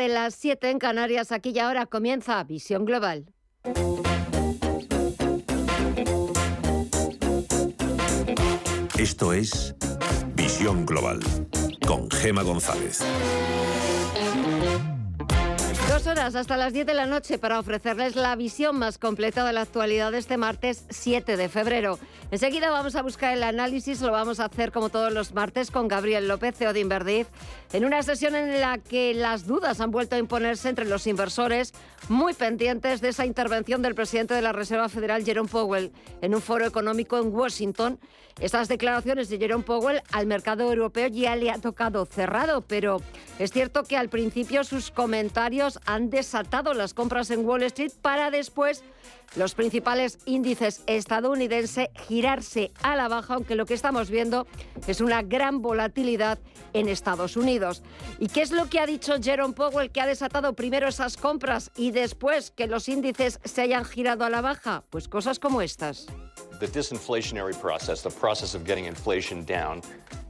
tarde, las 7 en Canarias. Aquí y ahora comienza Visión Global. Esto es Visión Global con Gema González. Horas hasta las 10 de la noche para ofrecerles la visión más completa de la actualidad de este martes 7 de febrero. Enseguida vamos a buscar el análisis, lo vamos a hacer como todos los martes con Gabriel López, CEO de Inverdiz, en una sesión en la que las dudas han vuelto a imponerse entre los inversores, muy pendientes de esa intervención del presidente de la Reserva Federal, Jerome Powell, en un foro económico en Washington. Estas declaraciones de Jerome Powell al mercado europeo ya le ha tocado cerrado, pero es cierto que al principio sus comentarios han desatado las compras en Wall Street para después los principales índices estadounidenses girarse a la baja, aunque lo que estamos viendo es una gran volatilidad en Estados Unidos. ¿Y qué es lo que ha dicho Jerome Powell que ha desatado primero esas compras y después que los índices se hayan girado a la baja? Pues cosas como estas.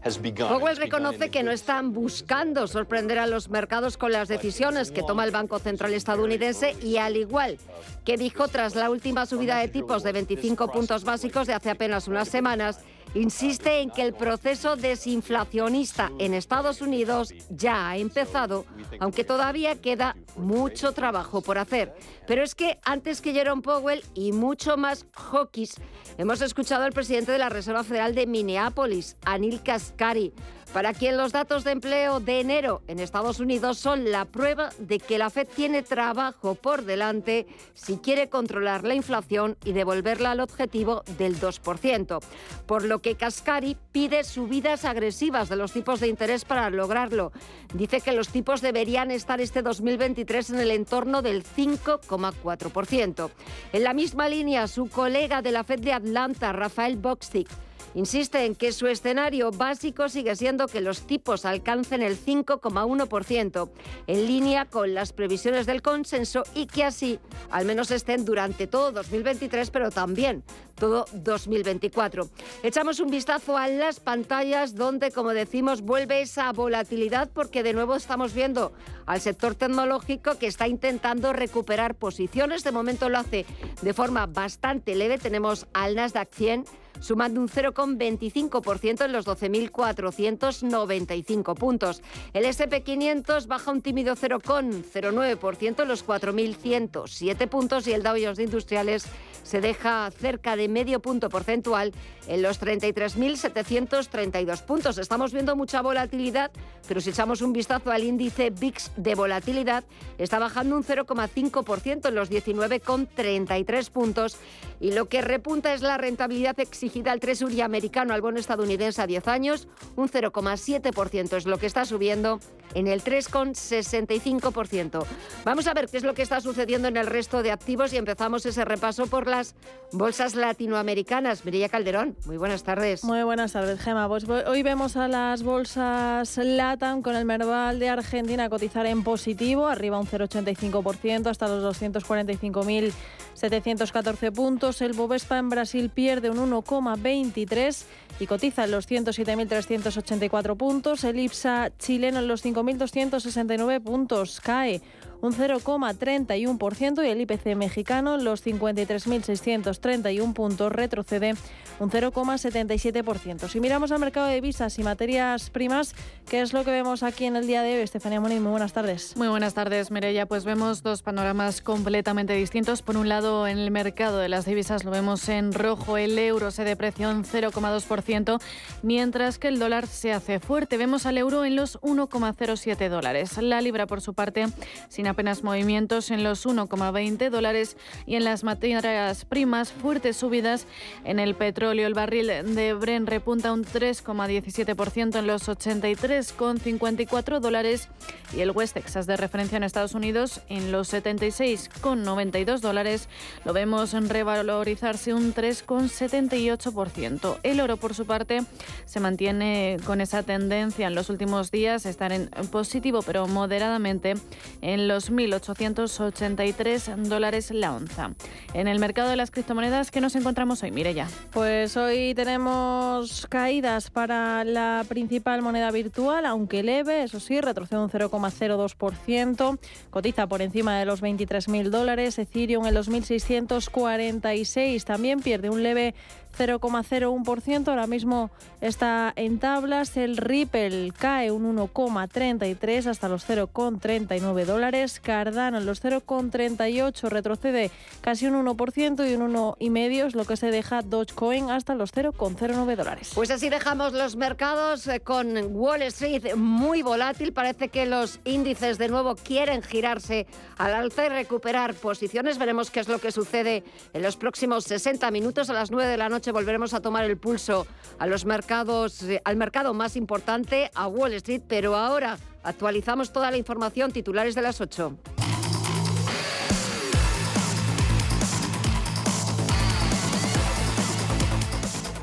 Powell reconoce que no están buscando sorprender a los mercados con las decisiones que toma el Banco Central estadounidense y al igual que dijo tras la última subida de tipos de 25 puntos básicos de hace apenas unas semanas, insiste en que el proceso desinflacionista en Estados Unidos ya ha empezado, aunque todavía queda mucho trabajo por hacer. Pero es que antes que Jerome Powell y mucho más hawkish, hemos escuchado al presidente de la Reserva Federal de Minneapolis, Anil Kaskari, para quien los datos de empleo de enero en Estados Unidos son la prueba de que la Fed tiene trabajo por delante si quiere controlar la inflación y devolverla al objetivo del 2%. Por lo que Cascari pide subidas agresivas de los tipos de interés para lograrlo. Dice que los tipos deberían estar este 2023 en el entorno del 5,4%. En la misma línea, su colega de la Fed de Atlanta, Rafael Boxtick, Insiste en que su escenario básico sigue siendo que los tipos alcancen el 5,1%, en línea con las previsiones del consenso y que así al menos estén durante todo 2023, pero también todo 2024. Echamos un vistazo a las pantallas donde, como decimos, vuelve esa volatilidad porque de nuevo estamos viendo al sector tecnológico que está intentando recuperar posiciones. De momento lo hace de forma bastante leve. Tenemos al Nasdaq 100 sumando un 0,25% en los 12.495 puntos. El SP500 baja un tímido 0,09% en los 4.107 puntos y el Dow Jones de Industriales se deja cerca de medio punto porcentual en los 33.732 puntos. Estamos viendo mucha volatilidad, pero si echamos un vistazo al índice VIX de volatilidad, está bajando un 0,5% en los 19,33 puntos y lo que repunta es la rentabilidad exigida al Treasury americano al bono estadounidense a 10 años, un 0,7% es lo que está subiendo en el 3,65%. Vamos a ver qué es lo que está sucediendo en el resto de activos y empezamos ese repaso por las bolsas latinoamericanas. Mireya Calderón, muy buenas tardes. Muy buenas tardes, Gema. Pues hoy vemos a las bolsas LATAM con el Merval de Argentina cotizar en positivo, arriba un 0,85% hasta los 245.714 puntos. El Bovespa en Brasil pierde un 1,23 y cotiza en los 107.384 puntos. El IPSA chileno en los 5.269 puntos cae un 0,31% y el IPC mexicano los 53.631 puntos retrocede un 0,77%. Si miramos al mercado de visas y materias primas, ¿qué es lo que vemos aquí en el día de hoy? Estefanía Moni, muy buenas tardes. Muy buenas tardes, Mireya. Pues vemos dos panoramas completamente distintos. Por un lado, en el mercado de las divisas lo vemos en rojo, el euro se deprecia un 0,2%, mientras que el dólar se hace fuerte. Vemos al euro en los 1,07 dólares. La libra, por su parte, sin apenas movimientos en los 1,20 dólares y en las materias primas fuertes subidas en el petróleo. El barril de Bren repunta un 3,17% en los 83,54 dólares y el West Texas de referencia en Estados Unidos en los 76,92 dólares. Lo vemos revalorizarse un 3,78%. El oro, por su parte, se mantiene con esa tendencia en los últimos días, estar en positivo pero moderadamente en los los 1.883 dólares la onza. En el mercado de las criptomonedas, ¿qué nos encontramos hoy? Mire ya. Pues hoy tenemos caídas para la principal moneda virtual, aunque leve, eso sí, retrocede un 0,02%, cotiza por encima de los 23.000 dólares, Ethereum en los 1.646 también pierde un leve 0,01%, ahora mismo está en tablas. El Ripple cae un 1,33 hasta los 0,39 dólares. Cardano los 0,38 retrocede casi un 1% y un 1,5 es lo que se deja Dogecoin hasta los 0,09 dólares. Pues así dejamos los mercados eh, con Wall Street muy volátil. Parece que los índices de nuevo quieren girarse al alza y recuperar posiciones. Veremos qué es lo que sucede en los próximos 60 minutos a las 9 de la noche volveremos a tomar el pulso a los mercados, eh, al mercado más importante, a Wall Street, pero ahora actualizamos toda la información, titulares de las 8.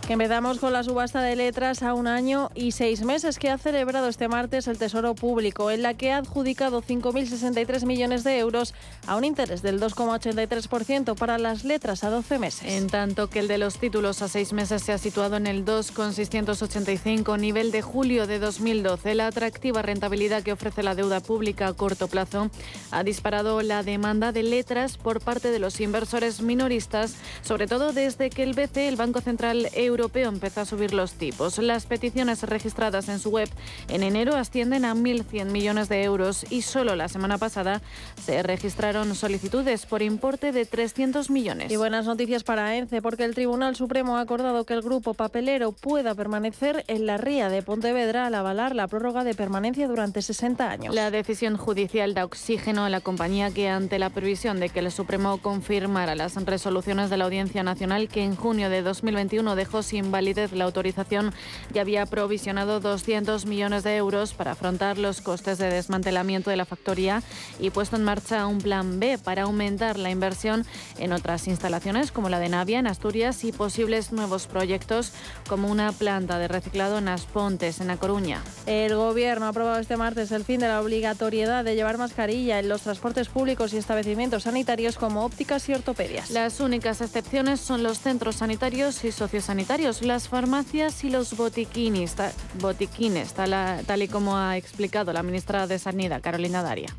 Que empezamos con la subasta de letras a un año y seis meses que ha celebrado este martes el Tesoro Público, en la que ha adjudicado 5.063 millones de euros a un interés del 2,83% para las letras a 12 meses. En tanto que el de los títulos a seis meses se ha situado en el 2,685 nivel de julio de 2012. La atractiva rentabilidad que ofrece la deuda pública a corto plazo ha disparado la demanda de letras por parte de los inversores minoristas, sobre todo desde que el BCE, el Banco Central Europeo, Europeo empezó a subir los tipos. Las peticiones registradas en su web en enero ascienden a 1.100 millones de euros y solo la semana pasada se registraron solicitudes por importe de 300 millones. Y buenas noticias para ENCE porque el Tribunal Supremo ha acordado que el grupo papelero pueda permanecer en la ría de Pontevedra al avalar la prórroga de permanencia durante 60 años. La decisión judicial da oxígeno a la compañía que ante la previsión de que el Supremo confirmara las resoluciones de la Audiencia Nacional que en junio de 2021 dejó sin validez la autorización ya había provisionado 200 millones de euros para afrontar los costes de desmantelamiento de la factoría y puesto en marcha un plan B para aumentar la inversión en otras instalaciones como la de Navia en Asturias y posibles nuevos proyectos como una planta de reciclado en Aspontes, en La Coruña. El Gobierno ha aprobado este martes el fin de la obligatoriedad de llevar mascarilla en los transportes públicos y establecimientos sanitarios como ópticas y ortopedias. Las únicas excepciones son los centros sanitarios y sociosanitarios las farmacias y los botiquines, tal, y como ha explicado la ministra de Sanidad, Carolina Daria.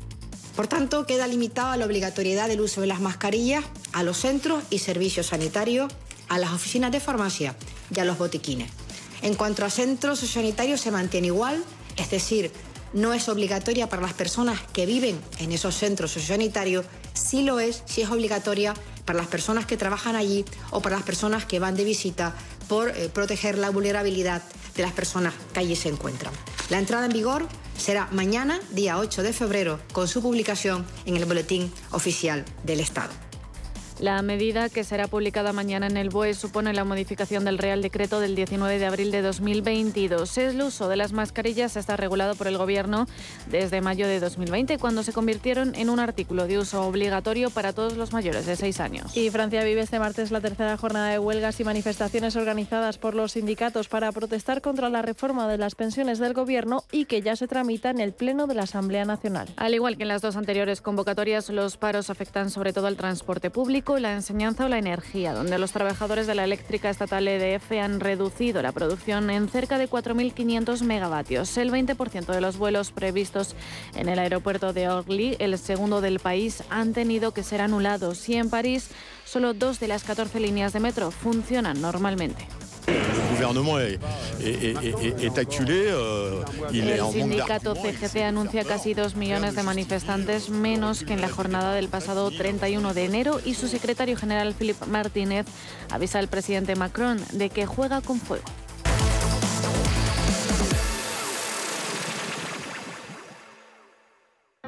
Por tanto, queda limitada la obligatoriedad del uso de las mascarillas a los centros y servicios sanitarios, a las oficinas de farmacia y a los botiquines. En cuanto a centros sanitarios, se mantiene igual, es decir, no es obligatoria para las personas que viven en esos centros sociosanitarios, sí lo es si es obligatoria para las personas que trabajan allí o para las personas que van de visita por eh, proteger la vulnerabilidad de las personas que allí se encuentran. La entrada en vigor será mañana, día 8 de febrero, con su publicación en el Boletín Oficial del Estado. La medida que será publicada mañana en el BOE supone la modificación del Real Decreto del 19 de abril de 2022. El uso de las mascarillas está regulado por el Gobierno desde mayo de 2020, cuando se convirtieron en un artículo de uso obligatorio para todos los mayores de 6 años. Y Francia vive este martes la tercera jornada de huelgas y manifestaciones organizadas por los sindicatos para protestar contra la reforma de las pensiones del Gobierno y que ya se tramita en el Pleno de la Asamblea Nacional. Al igual que en las dos anteriores convocatorias, los paros afectan sobre todo al transporte público la enseñanza o la energía, donde los trabajadores de la eléctrica estatal EDF han reducido la producción en cerca de 4.500 megavatios. El 20% de los vuelos previstos en el aeropuerto de Orly, el segundo del país, han tenido que ser anulados y en París solo dos de las 14 líneas de metro funcionan normalmente. El sindicato CGT anuncia casi dos millones de manifestantes menos que en la jornada del pasado 31 de enero y su secretario general Philippe Martínez avisa al presidente Macron de que juega con fuego.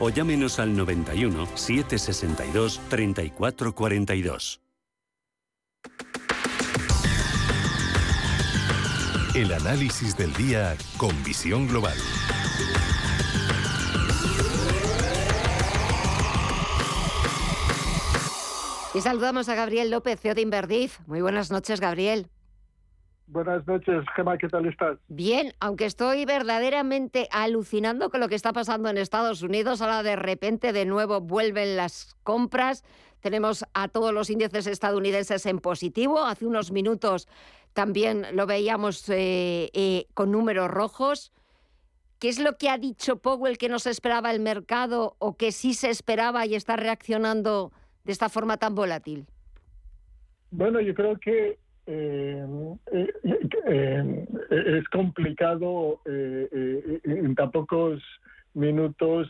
o llámenos al 91 762 3442. El análisis del día con visión global. Y saludamos a Gabriel López, CEO de Inverdif. Muy buenas noches, Gabriel. Buenas noches, Gemma, ¿qué tal estás? Bien, aunque estoy verdaderamente alucinando con lo que está pasando en Estados Unidos, ahora de repente de nuevo vuelven las compras. Tenemos a todos los índices estadounidenses en positivo. Hace unos minutos también lo veíamos eh, eh, con números rojos. ¿Qué es lo que ha dicho Powell que no se esperaba el mercado o que sí se esperaba y está reaccionando de esta forma tan volátil? Bueno, yo creo que eh, eh, eh, es complicado en tan pocos minutos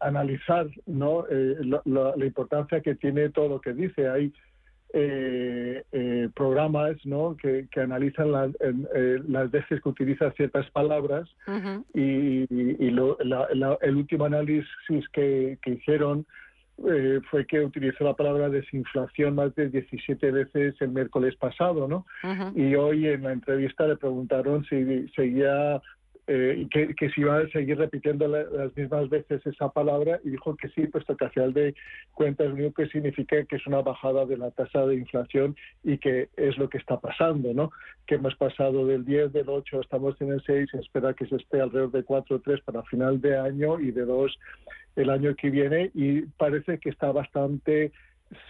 analizar ¿no? la, importancia que tiene todo lo que dice. Hay programas ¿no? que, analizan las veces que utiliza ciertas palabras y, el último análisis que, que hicieron eh, fue que utilizó la palabra desinflación más de 17 veces el miércoles pasado, ¿no? Y hoy en la entrevista le preguntaron si seguía eh, que, que si iba a seguir repitiendo las mismas veces esa palabra y dijo que sí, puesto que al final de cuentas lo que significa que es una bajada de la tasa de inflación y que es lo que está pasando, ¿no? Que hemos pasado del 10, del 8, estamos en el 6, se espera que se esté alrededor de 4 o 3 para final de año y de 2 el año que viene y parece que está bastante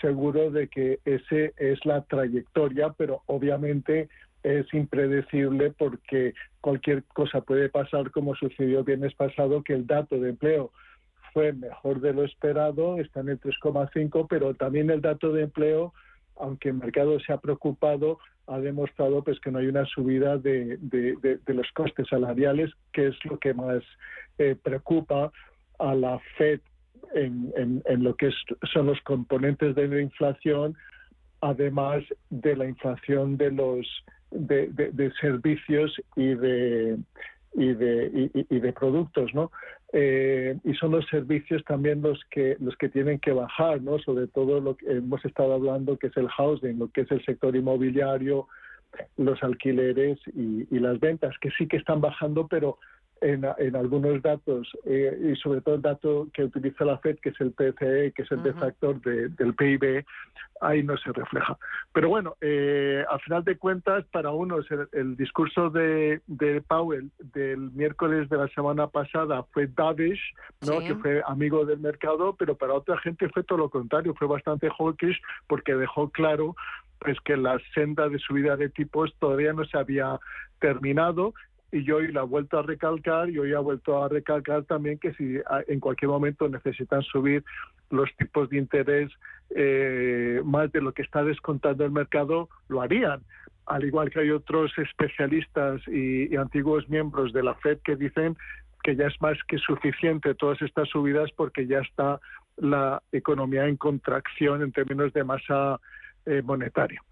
seguro de que ese es la trayectoria, pero obviamente es impredecible porque cualquier cosa puede pasar como sucedió el viernes pasado, que el dato de empleo fue mejor de lo esperado, está en el 3,5, pero también el dato de empleo, aunque el mercado se ha preocupado, ha demostrado pues que no hay una subida de, los costes salariales, que es lo que más eh, preocupa a la Fed en, en, lo que son los componentes de la inflación, además de la inflación de los de, servicios y de y de, y, de productos, ¿no? Eh, y son los servicios también los que los que tienen que bajar, ¿no? Sobre todo lo que hemos estado hablando que es el housing, lo que es el sector inmobiliario, los alquileres y, y las ventas, que sí que están bajando, pero en, en algunos datos eh, y sobre todo el dato que utiliza la Fed, que es el PCE, que es el defactor del PIB, ahí no se refleja. Pero bueno, eh, al final de cuentas, para unos el, discurso de, de, Powell del miércoles de la semana pasada fue dovish, ¿no? que fue amigo del mercado, pero para otra gente fue todo lo contrario, fue bastante hawkish porque dejó claro pues que la senda de subida de tipos todavía no se había terminado y yo hoy la vuelto a recalcar y hoy ha vuelto a recalcar también que si en cualquier momento necesitan subir los tipos de interés eh, más de lo que está descontando el mercado, lo harían. Al igual que hay otros especialistas y, antiguos miembros de la Fed que dicen que ya es más que suficiente todas estas subidas porque ya está la economía en contracción en términos de masa eh, monetario.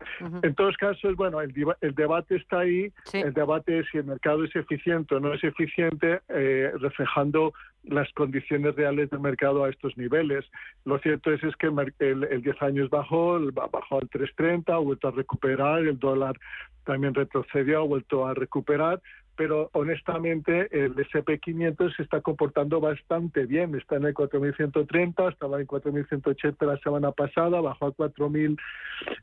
En todos casos, bueno, el, el debate está ahí, el debate es si el mercado es eficiente o no es eficiente, eh, reflejando las condiciones reales del mercado a estos niveles. Lo cierto es, es que el, el, 10 años bajó, bajó al 3.30, ha vuelto a recuperar, el dólar también retrocedió, ha vuelto a recuperar, pero honestamente el SP500 se está comportando bastante bien. Está en el 4.130, estaba en 4.180 la semana pasada, bajó a 4.000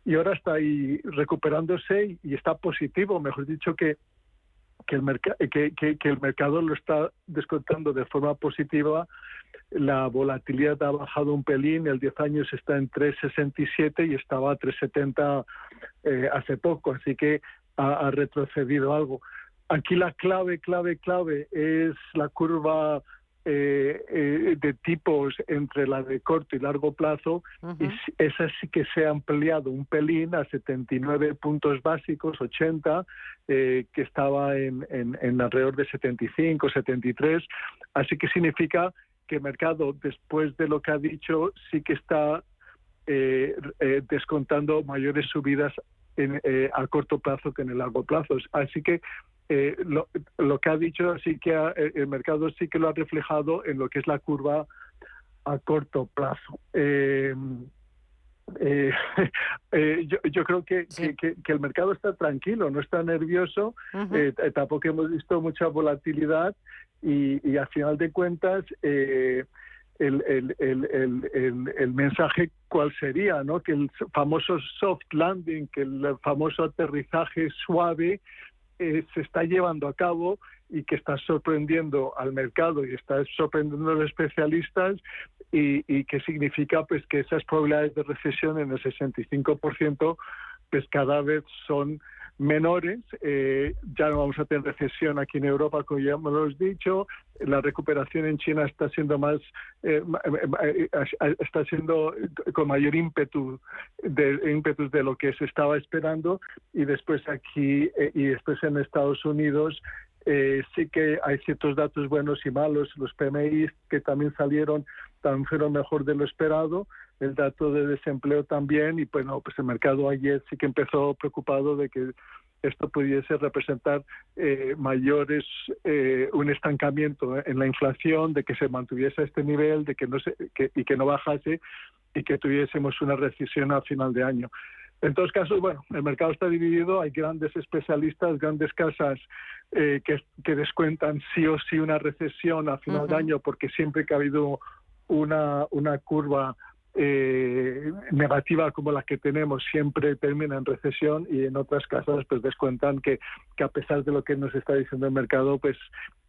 y ahora está ahí recuperándose y, está positivo, mejor dicho que el, que, el mercado lo está descontando de forma positiva. La volatilidad ha bajado un pelín, el 10 años está en 3,67 y estaba a 3,70 eh, hace poco, así que ha retrocedido algo. Aquí la clave, clave, clave es la curva eh, eh, de tipos entre la de corto y largo plazo, y esa sí que se ha ampliado un pelín a 79 puntos básicos, 80, eh, que estaba en, en, alrededor de 75, 73. Así que significa que el mercado, después de lo que ha dicho, sí que está descontando mayores subidas en, a corto plazo que en el largo plazo. Así que eh, lo, que ha dicho sí que el mercado sí que lo ha reflejado en lo que es la curva a corto plazo. Eh, eh, yo, creo que, que, el mercado está tranquilo, no está nervioso, tampoco hemos visto mucha volatilidad y, y al final de cuentas el, el, el, el, mensaje cuál sería, ¿no? Que el famoso soft landing, que el famoso aterrizaje suave eh, se está llevando a cabo y que está sorprendiendo al mercado y está sorprendiendo a los especialistas y, y que significa pues que esas probabilidades de recesión en el 65% pues cada vez son menores. Eh, ya no vamos a tener recesión aquí en Europa, como ya hemos dicho. La recuperación en China está siendo más, eh, eh, está siendo con mayor ímpetu de, de lo que se estaba esperando. Y después aquí y después en Estados Unidos sí que hay ciertos datos buenos y malos. Los PMI que también salieron fueron mejor de lo esperado el dato de desempleo también y bueno, pues el mercado ayer sí que empezó preocupado de que esto pudiese representar eh, mayores eh, un estancamiento en la inflación, de que se mantuviese a este nivel, de que no se, y que no bajase y que tuviésemos una recesión a final de año. En todos casos, bueno, el mercado está dividido, hay grandes especialistas, grandes casas eh, que, que, descuentan sí o sí una recesión a final de año, porque siempre que ha habido una, una curva eh, negativa como la que tenemos siempre termina en recesión y en otras casas pues descuentan que, que a pesar de lo que nos está diciendo el mercado pues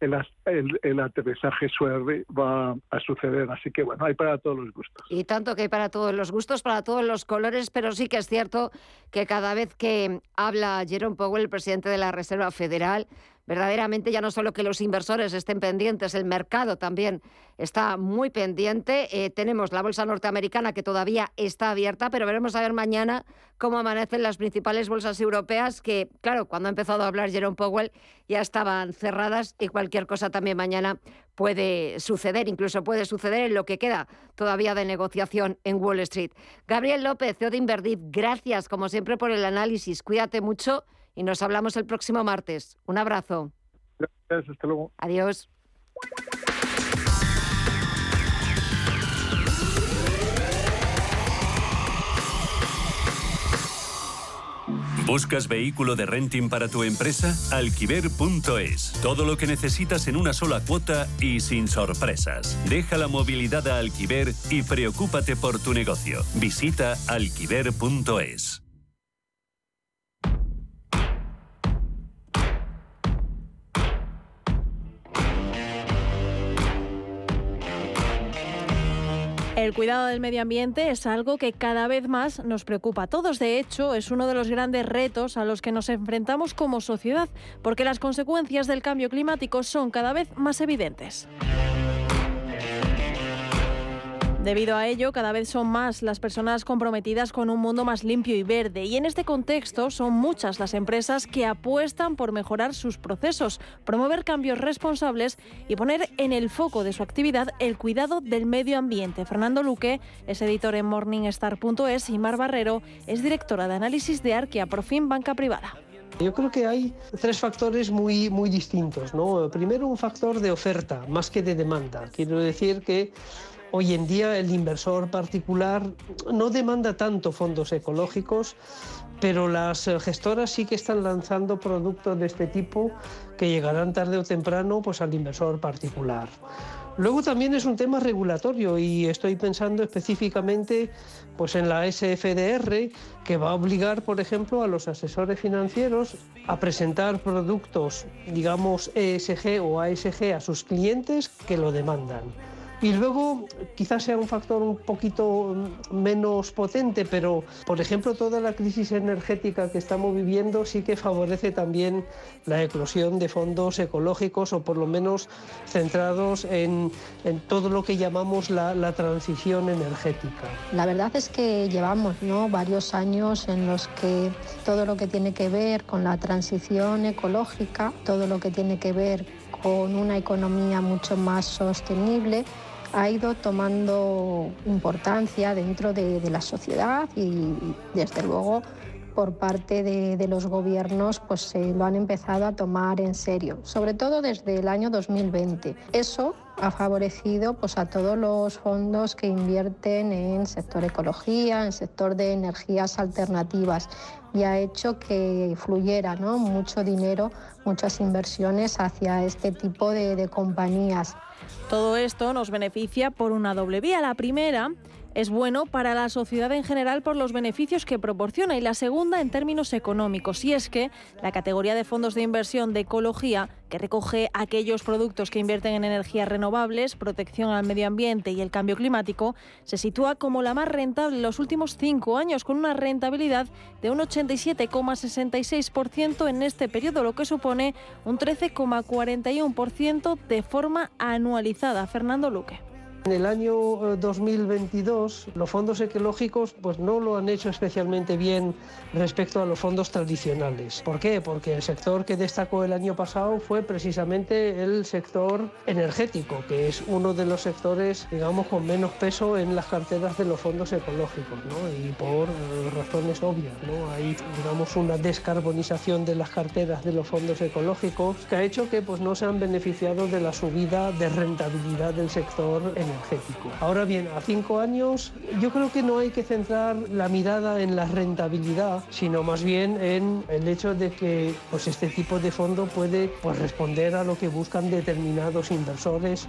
el, el, el, aterrizaje suave va a suceder. Así que bueno hay para todos los gustos. Y tanto que hay para todos los gustos para todos los colores pero sí que es cierto que cada vez que habla Jerome Powell el presidente de la Reserva Federal verdaderamente ya no solo que los inversores estén pendientes, el mercado también está muy pendiente. Eh, tenemos la bolsa norteamericana que todavía está abierta, pero veremos a ver mañana cómo amanecen las principales bolsas europeas que, claro, cuando ha empezado a hablar Jerome Powell ya estaban cerradas y cualquier cosa también mañana puede suceder, incluso puede suceder en lo que queda todavía de negociación en Wall Street. Gabriel López, CEO de Inverdiv, gracias como siempre por el análisis. Cuídate mucho y nos hablamos el próximo martes. Un abrazo. Gracias, hasta luego. Adiós. ¿Buscas vehículo de renting para tu empresa? Alquiver.es. Todo lo que necesitas en una sola cuota y sin sorpresas. Deja la movilidad a Alquiver y preocúpate por tu negocio. Visita alquiver.es. El cuidado del medio ambiente es algo que cada vez más nos preocupa a todos. De hecho, es uno de los grandes retos a los que nos enfrentamos como sociedad, porque las consecuencias del cambio climático son cada vez más evidentes. Debido a ello, cada vez son más las personas comprometidas con un mundo más limpio y verde. Y en este contexto son muchas las empresas que apuestan por mejorar sus procesos, promover cambios responsables y poner en el foco de su actividad el cuidado del medio ambiente. Fernando Luque es editor en morningstar.es y Mar Barrero es directora de análisis de Arquia Profim Banca Privada. Yo creo que hay tres factores muy, muy distintos. Primero, un factor de oferta más que de demanda. Quiero decir que Hoy en día el inversor particular no demanda tanto fondos ecológicos, pero las eh, gestoras sí que están lanzando productos de este tipo que llegarán tarde o temprano pues, al inversor particular. Luego también es un tema regulatorio y estoy pensando específicamente pues, en la SFDR que va a obligar, por ejemplo, a los asesores financieros a presentar productos, digamos, ESG o ASG a sus clientes que lo demandan. Y luego quizás sea un factor un poquito menos potente, pero por ejemplo toda la crisis energética que estamos viviendo sí que favorece también la eclosión de fondos ecológicos o por lo menos centrados en, en todo lo que llamamos la, la, transición energética. La verdad es que llevamos ¿no? varios años en los que todo lo que tiene que ver con la transición ecológica, todo lo que tiene que ver con una economía mucho más sostenible, ha ido tomando importancia dentro de, la sociedad y desde luego por parte de, los gobiernos pues se lo han empezado a tomar en serio, sobre todo desde el año 2020. Eso ha favorecido pues, a todos los fondos que invierten en sector ecología, en sector de energías alternativas y ha hecho que fluyera mucho dinero, muchas inversiones hacia este tipo de compañías. Todo esto nos beneficia por una doble vía. La primera es bueno para la sociedad en general por los beneficios que proporciona y la segunda en términos económicos. Y es que la categoría de fondos de inversión de ecología, que recoge aquellos productos que invierten en energías renovables, protección al medio ambiente y el cambio climático, se sitúa como la más rentable en los últimos cinco años, con una rentabilidad de un 87,66% en este periodo, lo que supone un 13,41% de forma anualizada. Fernando Luque. En el año 2022 eh, los fondos ecológicos pues no lo han hecho especialmente bien respecto a los fondos tradicionales. ¿Por qué? Porque el sector que destacó el año pasado fue precisamente el sector energético, que es uno de los sectores, digamos, con menos peso en las carteras de los fondos ecológicos, ¿no? Y por eh, razones obvias, ¿no? Hay, digamos, una descarbonización de las carteras de los fondos ecológicos que ha hecho que pues no se han beneficiado de la subida de rentabilidad del sector energético. Ahora bien, a cinco años yo creo que no hay que centrar la mirada en la rentabilidad, sino más bien en el hecho de que pues, este tipo de fondo puede pues, responder a lo que buscan determinados inversores.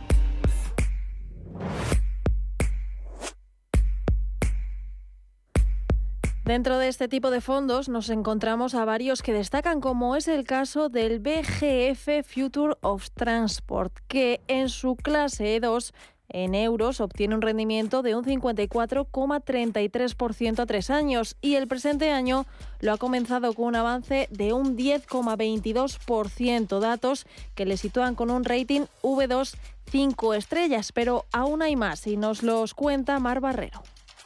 Dentro de este tipo de fondos nos encontramos a varios que destacan, como es el caso del BGF Future of Transport, que en su clase 2 en euros obtiene un rendimiento de un 54,33% a tres años y el presente año lo ha comenzado con un avance de un 10,22%, datos que le sitúan con un rating V2 5 estrellas, pero aún hay más y nos los cuenta Mar Barrero.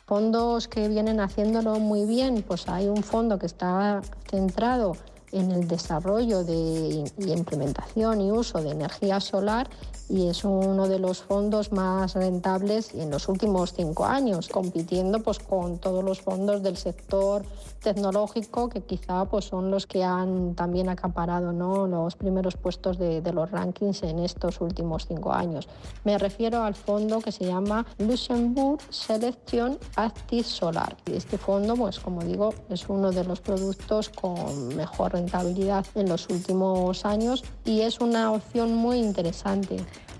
Fondos que vienen haciéndolo muy bien, pues hay un fondo que está centrado en el desarrollo de, y implementación y uso de energía solar y es uno de los fondos más rentables en los últimos cinco años, compitiendo pues, con todos los fondos del sector tecnológico que quizá pues, son los que han también acaparado ¿no? los primeros puestos de, los rankings en estos últimos cinco años. Me refiero al fondo que se llama Luxembourg Selection Active Solar. Este fondo, pues como digo, es uno de los productos con mejor rentabilidad en los últimos años y es una opción muy interesante.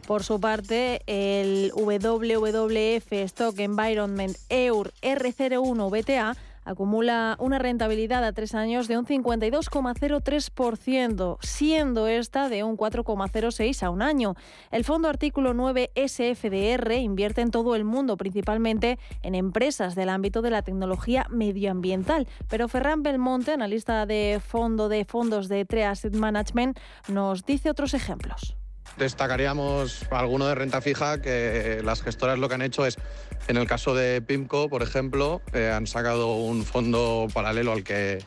Por su parte, el WWF Stock Environment EUR R01 BTA acumula una rentabilidad a tres años de un 52,03%, siendo esta de un 4,06 a un año. El fondo artículo 9 SFDR invierte en todo el mundo, principalmente en empresas del ámbito de la tecnología medioambiental. Pero Ferran Belmonte, analista de fondo de fondos de Tre Asset Management, nos dice otros ejemplos. Destacaríamos alguno de renta fija que las gestoras lo que han hecho es, en el caso de PIMCO, por ejemplo, eh, han sacado un fondo paralelo al que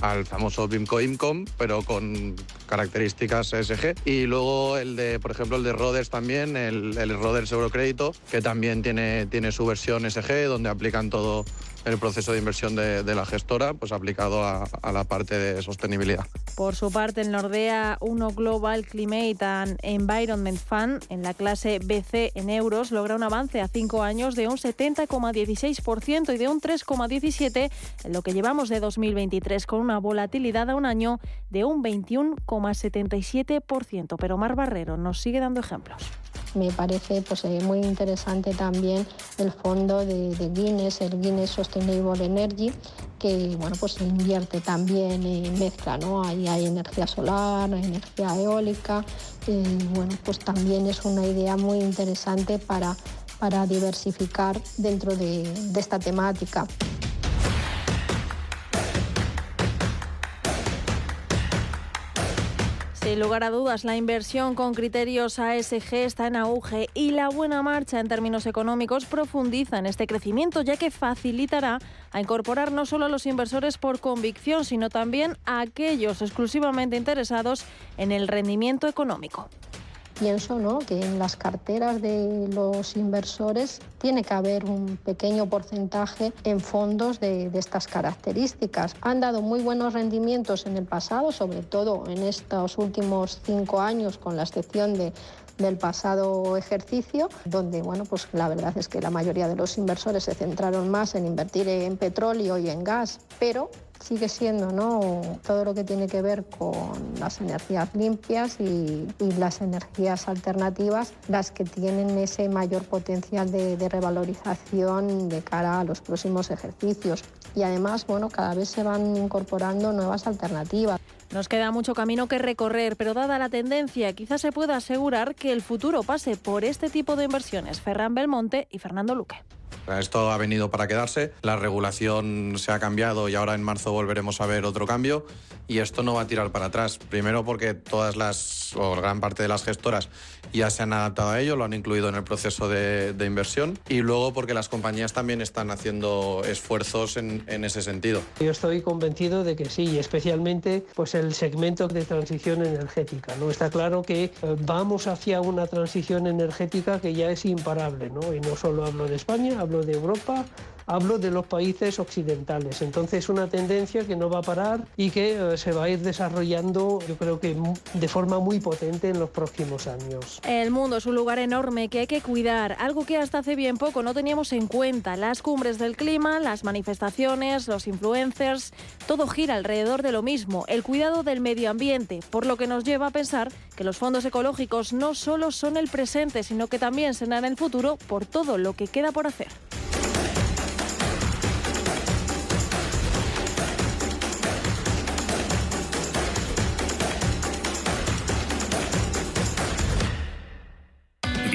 al famoso PIMCO Income, pero con características ESG. Y luego el de, por ejemplo, el de Roders también, el, el Roders Eurocrédito, que también tiene, tiene su versión ESG, donde aplican todo el proceso de inversión de, la gestora pues aplicado a, la parte de sostenibilidad. Por su parte, el Nordea 1 Global Climate and Environment Fund en la clase BC en euros logra un avance a cinco años de un 70,16% y de un 3,17% en lo que llevamos de 2023, con una volatilidad a un año de un 21,77%. Pero Mar Barrero nos sigue dando ejemplos me parece pues, eh, muy interesante también el fondo de, Guinness, el Guinness Sustainable Energy, que bueno, pues invierte también en mezcla, ¿no? Ahí hay energía solar, energía eólica, y bueno, pues también es una idea muy interesante para, para diversificar dentro de esta temática. Sin lugar a dudas, la inversión con criterios ASG está en auge y la buena marcha en términos económicos profundiza en este crecimiento, ya que facilitará a incorporar no solo a los inversores por convicción, sino también a aquellos exclusivamente interesados en el rendimiento económico. Pienso ¿no? que en las carteras de los inversores tiene que haber un pequeño porcentaje en fondos de, de estas características. Han dado muy buenos rendimientos en el pasado, sobre todo en estos últimos cinco años, con la excepción de del pasado ejercicio, donde bueno, pues la verdad es que la mayoría de los inversores se centraron más en invertir en petróleo y en gas, pero sigue siendo ¿no? todo lo que tiene que ver con las energías limpias y, las energías alternativas las que tienen ese mayor potencial de, de, revalorización de cara a los próximos ejercicios. Y además, bueno, cada vez se van incorporando nuevas alternativas. Nos queda mucho camino que recorrer, pero dada la tendencia, quizás se pueda asegurar que el futuro pase por este tipo de inversiones. Ferran Belmonte y Fernando Luque. Esto ha venido para quedarse, la regulación se ha cambiado y ahora en marzo volveremos a ver otro cambio y esto no va a tirar para atrás. Primero porque todas las, o gran parte de las gestoras ya se han adaptado a ello, lo han incluido en el proceso de, inversión y luego porque las compañías también están haciendo esfuerzos en, en, ese sentido. Yo estoy convencido de que sí, especialmente pues el segmento de transición energética. ¿no? Está claro que eh, vamos hacia una transición energética que ya es imparable, ¿no? y no solo hablo de España, hablo de Europa, hablo de los países occidentales. Entonces, una tendencia que no va a parar y que eh, se va a ir desarrollando, yo creo que de forma muy potente en los próximos años. El mundo es un lugar enorme que hay que cuidar, algo que hasta hace bien poco no teníamos en cuenta. Las cumbres del clima, las manifestaciones, los influencers, todo gira alrededor de lo mismo, el cuidado del medio ambiente, por lo que nos lleva a pensar que los fondos ecológicos no solo son el presente, sino que también serán el futuro por todo lo que queda por hacer.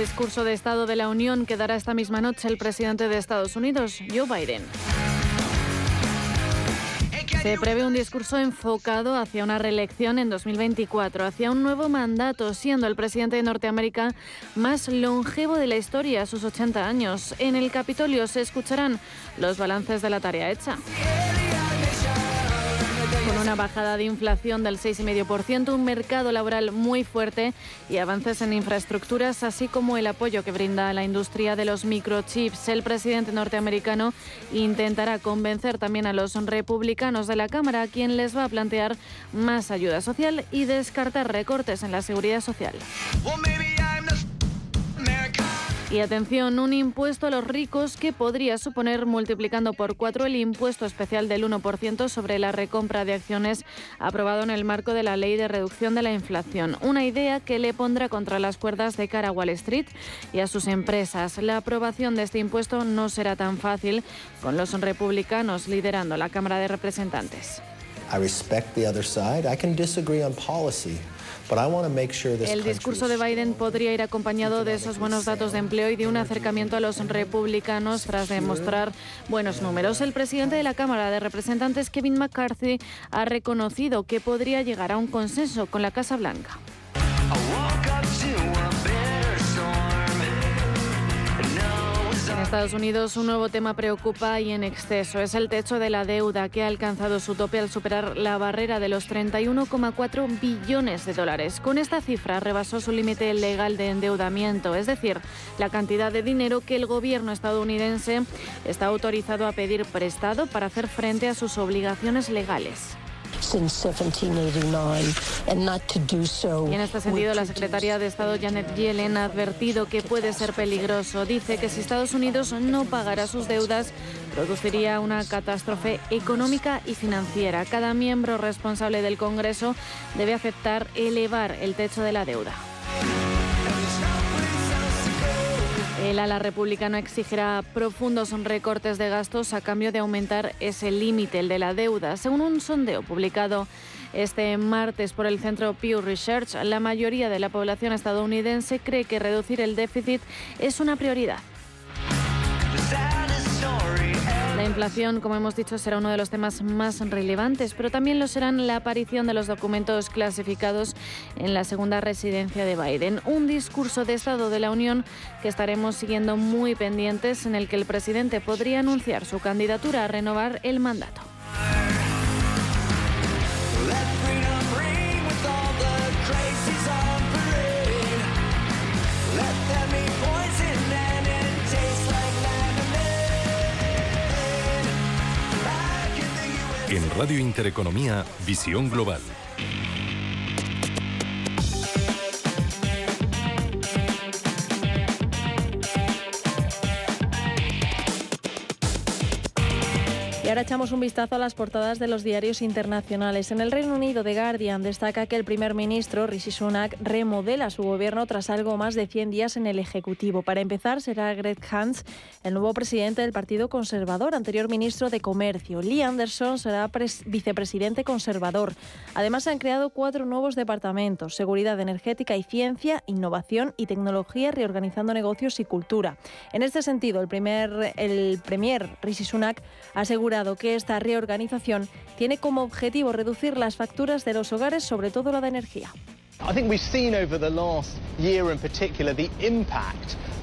Discurso de Estado de la Unión que dará esta misma noche el presidente de Estados Unidos, Joe Biden. Se prevé un discurso enfocado hacia una reelección en 2024, hacia un nuevo mandato, siendo el presidente de Norteamérica más longevo de la historia a sus 80 años. En el Capitolio se escucharán los balances de la tarea hecha una bajada de inflación del 6,5%, un mercado laboral muy fuerte y avances en infraestructuras, así como el apoyo que brinda a la industria de los microchips. El presidente norteamericano intentará convencer también a los republicanos de la Cámara, quien les va a plantear más ayuda social y descartar recortes en la seguridad social. Y atención, un impuesto a los ricos que podría suponer multiplicando por cuatro el impuesto especial del 1% sobre la recompra de acciones aprobado en el marco de la Ley de Reducción de la Inflación. Una idea que le pondrá contra las cuerdas de cara a Wall Street y a sus empresas. La aprobación de este impuesto no será tan fácil con los republicanos liderando la Cámara de Representantes. El discurso de Biden podría ir acompañado de esos buenos datos de empleo y de un acercamiento a los republicanos tras demostrar buenos números. El presidente de la Cámara de Representantes, Kevin McCarthy, ha reconocido que podría llegar a un consenso con la Casa Blanca. Estados Unidos un nuevo tema preocupa y en exceso. Es el techo de la deuda que ha alcanzado su tope al superar la barrera de los 31,4 billones de dólares. Con esta cifra rebasó su límite legal de endeudamiento, es decir, la cantidad de dinero que el gobierno estadounidense está autorizado a pedir prestado para hacer frente a sus obligaciones legales. Y en este sentido, la secretaria de Estado Janet Yellen ha advertido que puede ser peligroso. Dice que si Estados Unidos no pagara sus deudas, produciría una catástrofe económica y financiera. Cada miembro responsable del Congreso debe aceptar elevar el techo de la deuda. El ala republicano exigirá profundos recortes de gastos a cambio de aumentar ese límite, el de la deuda. Según un sondeo publicado este martes por el centro Pew Research, la mayoría de la población estadounidense cree que reducir el déficit es una prioridad. La inflación, como hemos dicho, será uno de los temas más relevantes, pero también lo serán la aparición de los documentos clasificados en la segunda residencia de Biden. Un discurso de Estado de la Unión que estaremos siguiendo muy pendientes, en el que el presidente podría anunciar su candidatura a renovar el mandato. Radio Intereconomía, Visión Global. Ahora echamos un vistazo a las portadas de los diarios internacionales. En el Reino Unido, The Guardian destaca que el primer ministro, Rishi Sunak, remodela su gobierno tras algo más de 100 días en el Ejecutivo. Para empezar, será Greg Hans, el nuevo presidente del Partido Conservador, anterior ministro de Comercio. Lee Anderson será vicepresidente conservador. Además, se han creado cuatro nuevos departamentos, seguridad energética y ciencia, innovación y tecnología, reorganizando negocios y cultura. En este sentido, el, primer, el premier Rishi Sunak que esta reorganización tiene como objetivo reducir las facturas de los hogares, sobre todo la de energía.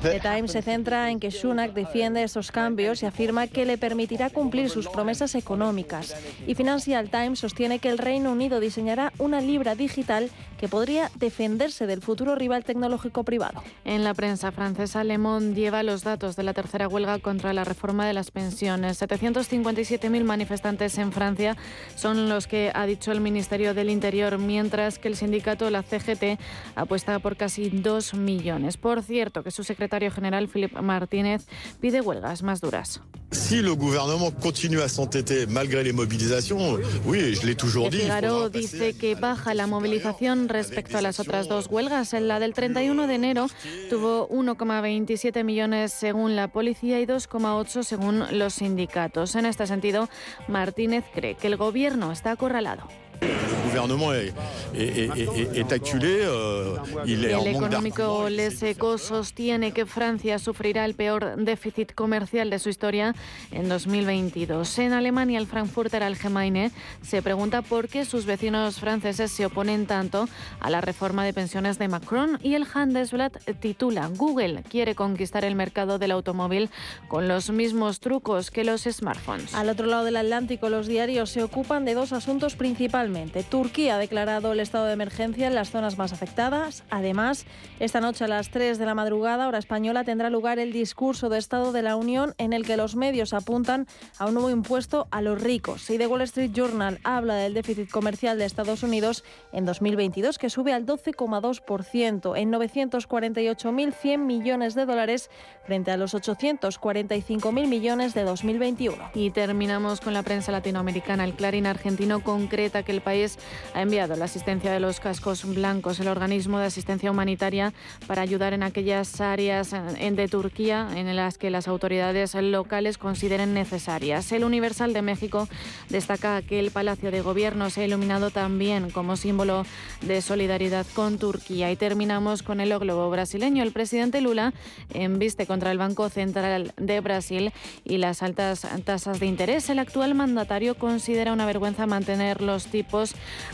The Times se centra en que Sunak defiende esos cambios y afirma que le permitirá cumplir sus promesas económicas. Y Financial Times sostiene que el Reino Unido diseñará una libra digital que podría defenderse del futuro rival tecnológico privado. En la prensa francesa, Le Monde lleva los datos de la tercera huelga contra la reforma de las pensiones. 757.000 manifestantes en Francia son los que ha dicho el Ministerio del Interior, mientras que el sindicato, la CGT, apuesta por casi 2 millones. Por cierto, que su secretario general Philip Martínez pide huelgas más duras. Si el gobierno continúa a s'entêter malgré les mobilisations, oui, je l'ai toujours dit. Figaro dice que baja la movilización respecto a las otras dos huelgas. En la del 31 de enero tuvo 1,27 millones según la policía y 2,8 según los sindicatos. En este sentido, Martínez cree que el gobierno está acorralado. El gobierno est, acculé, euh, il est el económico Leseco sostiene que Francia sufrirá el peor déficit comercial de su historia en 2022. En Alemania, el Frankfurter Allgemeine se pregunta por qué sus vecinos franceses se oponen tanto a la reforma de pensiones de Macron y el Handelsblatt titula Google quiere conquistar el mercado del automóvil con los mismos trucos que los smartphones. Al otro lado del Atlántico, los diarios se ocupan de dos asuntos principales Turquía ha declarado el estado de emergencia en las zonas más afectadas. Además, esta noche a las 3 de la madrugada, hora española, tendrá lugar el discurso de Estado de la Unión en el que los medios apuntan a un nuevo impuesto a los ricos. Y The Wall Street Journal habla del déficit comercial de Estados Unidos en 2022, que sube al 12,2%, en 948.100 millones de dólares frente a los 845.000 millones de 2021. Y terminamos con la prensa latinoamericana. El Clarín argentino concreta que el país ha enviado la asistencia de los cascos blancos, el organismo de asistencia humanitaria, para ayudar en aquellas áreas de Turquía en las que las autoridades locales consideren necesarias. El Universal de México destaca que el Palacio de Gobierno se ha iluminado también como símbolo de solidaridad con Turquía. Y terminamos con el globo brasileño. El presidente Lula embiste contra el Banco Central de Brasil y las altas tasas de interés. El actual mandatario considera una vergüenza mantener los tipos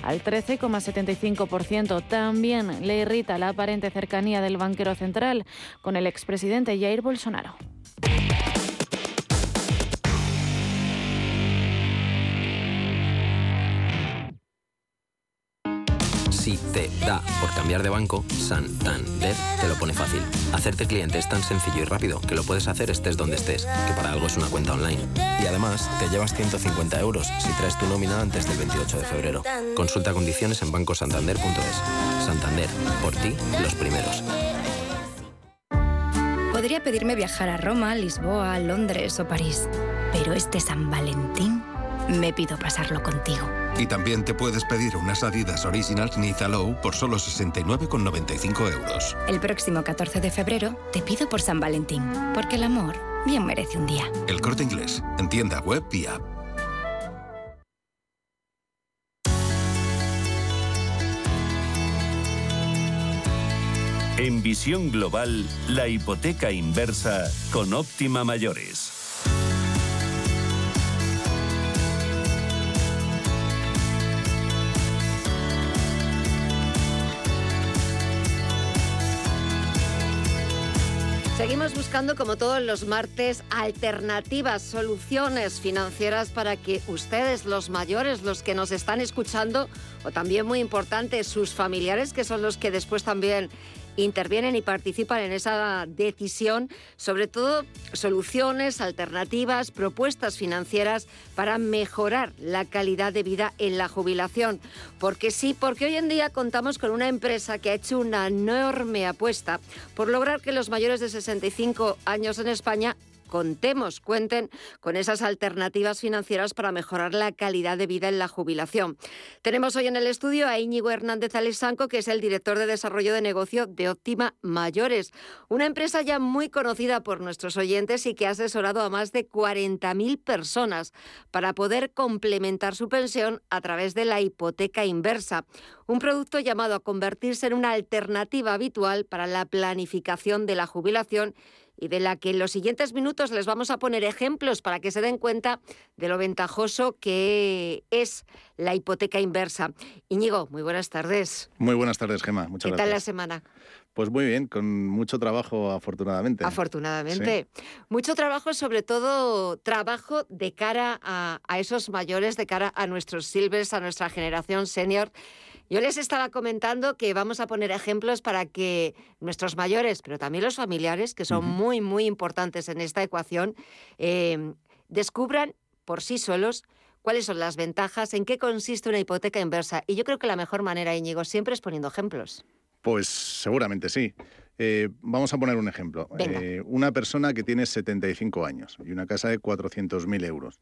al 13,75%. También le irrita la aparente cercanía del banquero central con el expresidente Jair Bolsonaro. Si te da por cambiar de banco, Santander te lo pone fácil. Hacerte cliente es tan sencillo y rápido que lo puedes hacer estés donde estés, que para algo es una cuenta online. Y además, te llevas 150 euros si traes tu nómina antes del 28 de febrero. Consulta condiciones en bancosantander.es. Santander, por ti, los primeros. Podría pedirme viajar a Roma, Lisboa, Londres o París, pero este San Valentín me pido pasarlo contigo. Y también te puedes pedir unas Adidas Originals Niza Low por solo 69,95 euros. El próximo 14 de febrero te pido por San Valentín, porque el amor bien merece un día. El corte inglés, en tienda web y app. En visión global, la hipoteca inversa con óptima mayores. Seguimos buscando, como todos los martes, alternativas, soluciones financieras para que ustedes, los mayores, los que nos están escuchando, o también muy importante, sus familiares, que son los que después también intervienen y participan en esa decisión, sobre todo soluciones, alternativas, propuestas financieras para mejorar la calidad de vida en la jubilación. Porque sí, porque hoy en día contamos con una empresa que ha hecho una enorme apuesta por lograr que los mayores de 65 años en España contemos, cuenten con esas alternativas financieras para mejorar la calidad de vida en la jubilación. Tenemos hoy en el estudio a Íñigo Hernández Alessanco, que es el director de desarrollo de negocio de Óptima Mayores, una empresa ya muy conocida por nuestros oyentes y que ha asesorado a más de 40.000 personas para poder complementar su pensión a través de la hipoteca inversa, un producto llamado a convertirse en una alternativa habitual para la planificación de la jubilación y de la que en los siguientes minutos les vamos a poner ejemplos para que se den cuenta de lo ventajoso que es la hipoteca inversa. Íñigo, muy buenas tardes. Muy buenas tardes, Gema. Muchas ¿Qué tal la semana? Pues muy bien, con mucho trabajo, afortunadamente. Afortunadamente. Mucho trabajo, sobre todo trabajo de cara a, a esos mayores, de cara a nuestros silvers, a nuestra generación senior. Yo les estaba comentando que vamos a poner ejemplos para que nuestros mayores, pero también los familiares, que son muy, muy importantes en esta ecuación, eh, descubran por sí solos cuáles son las ventajas, en qué consiste una hipoteca inversa. Y yo creo que la mejor manera, Íñigo, siempre es poniendo ejemplos. Pues seguramente sí. Eh, vamos a poner un ejemplo. Eh, una persona que tiene 75 años y una casa de 400.000 euros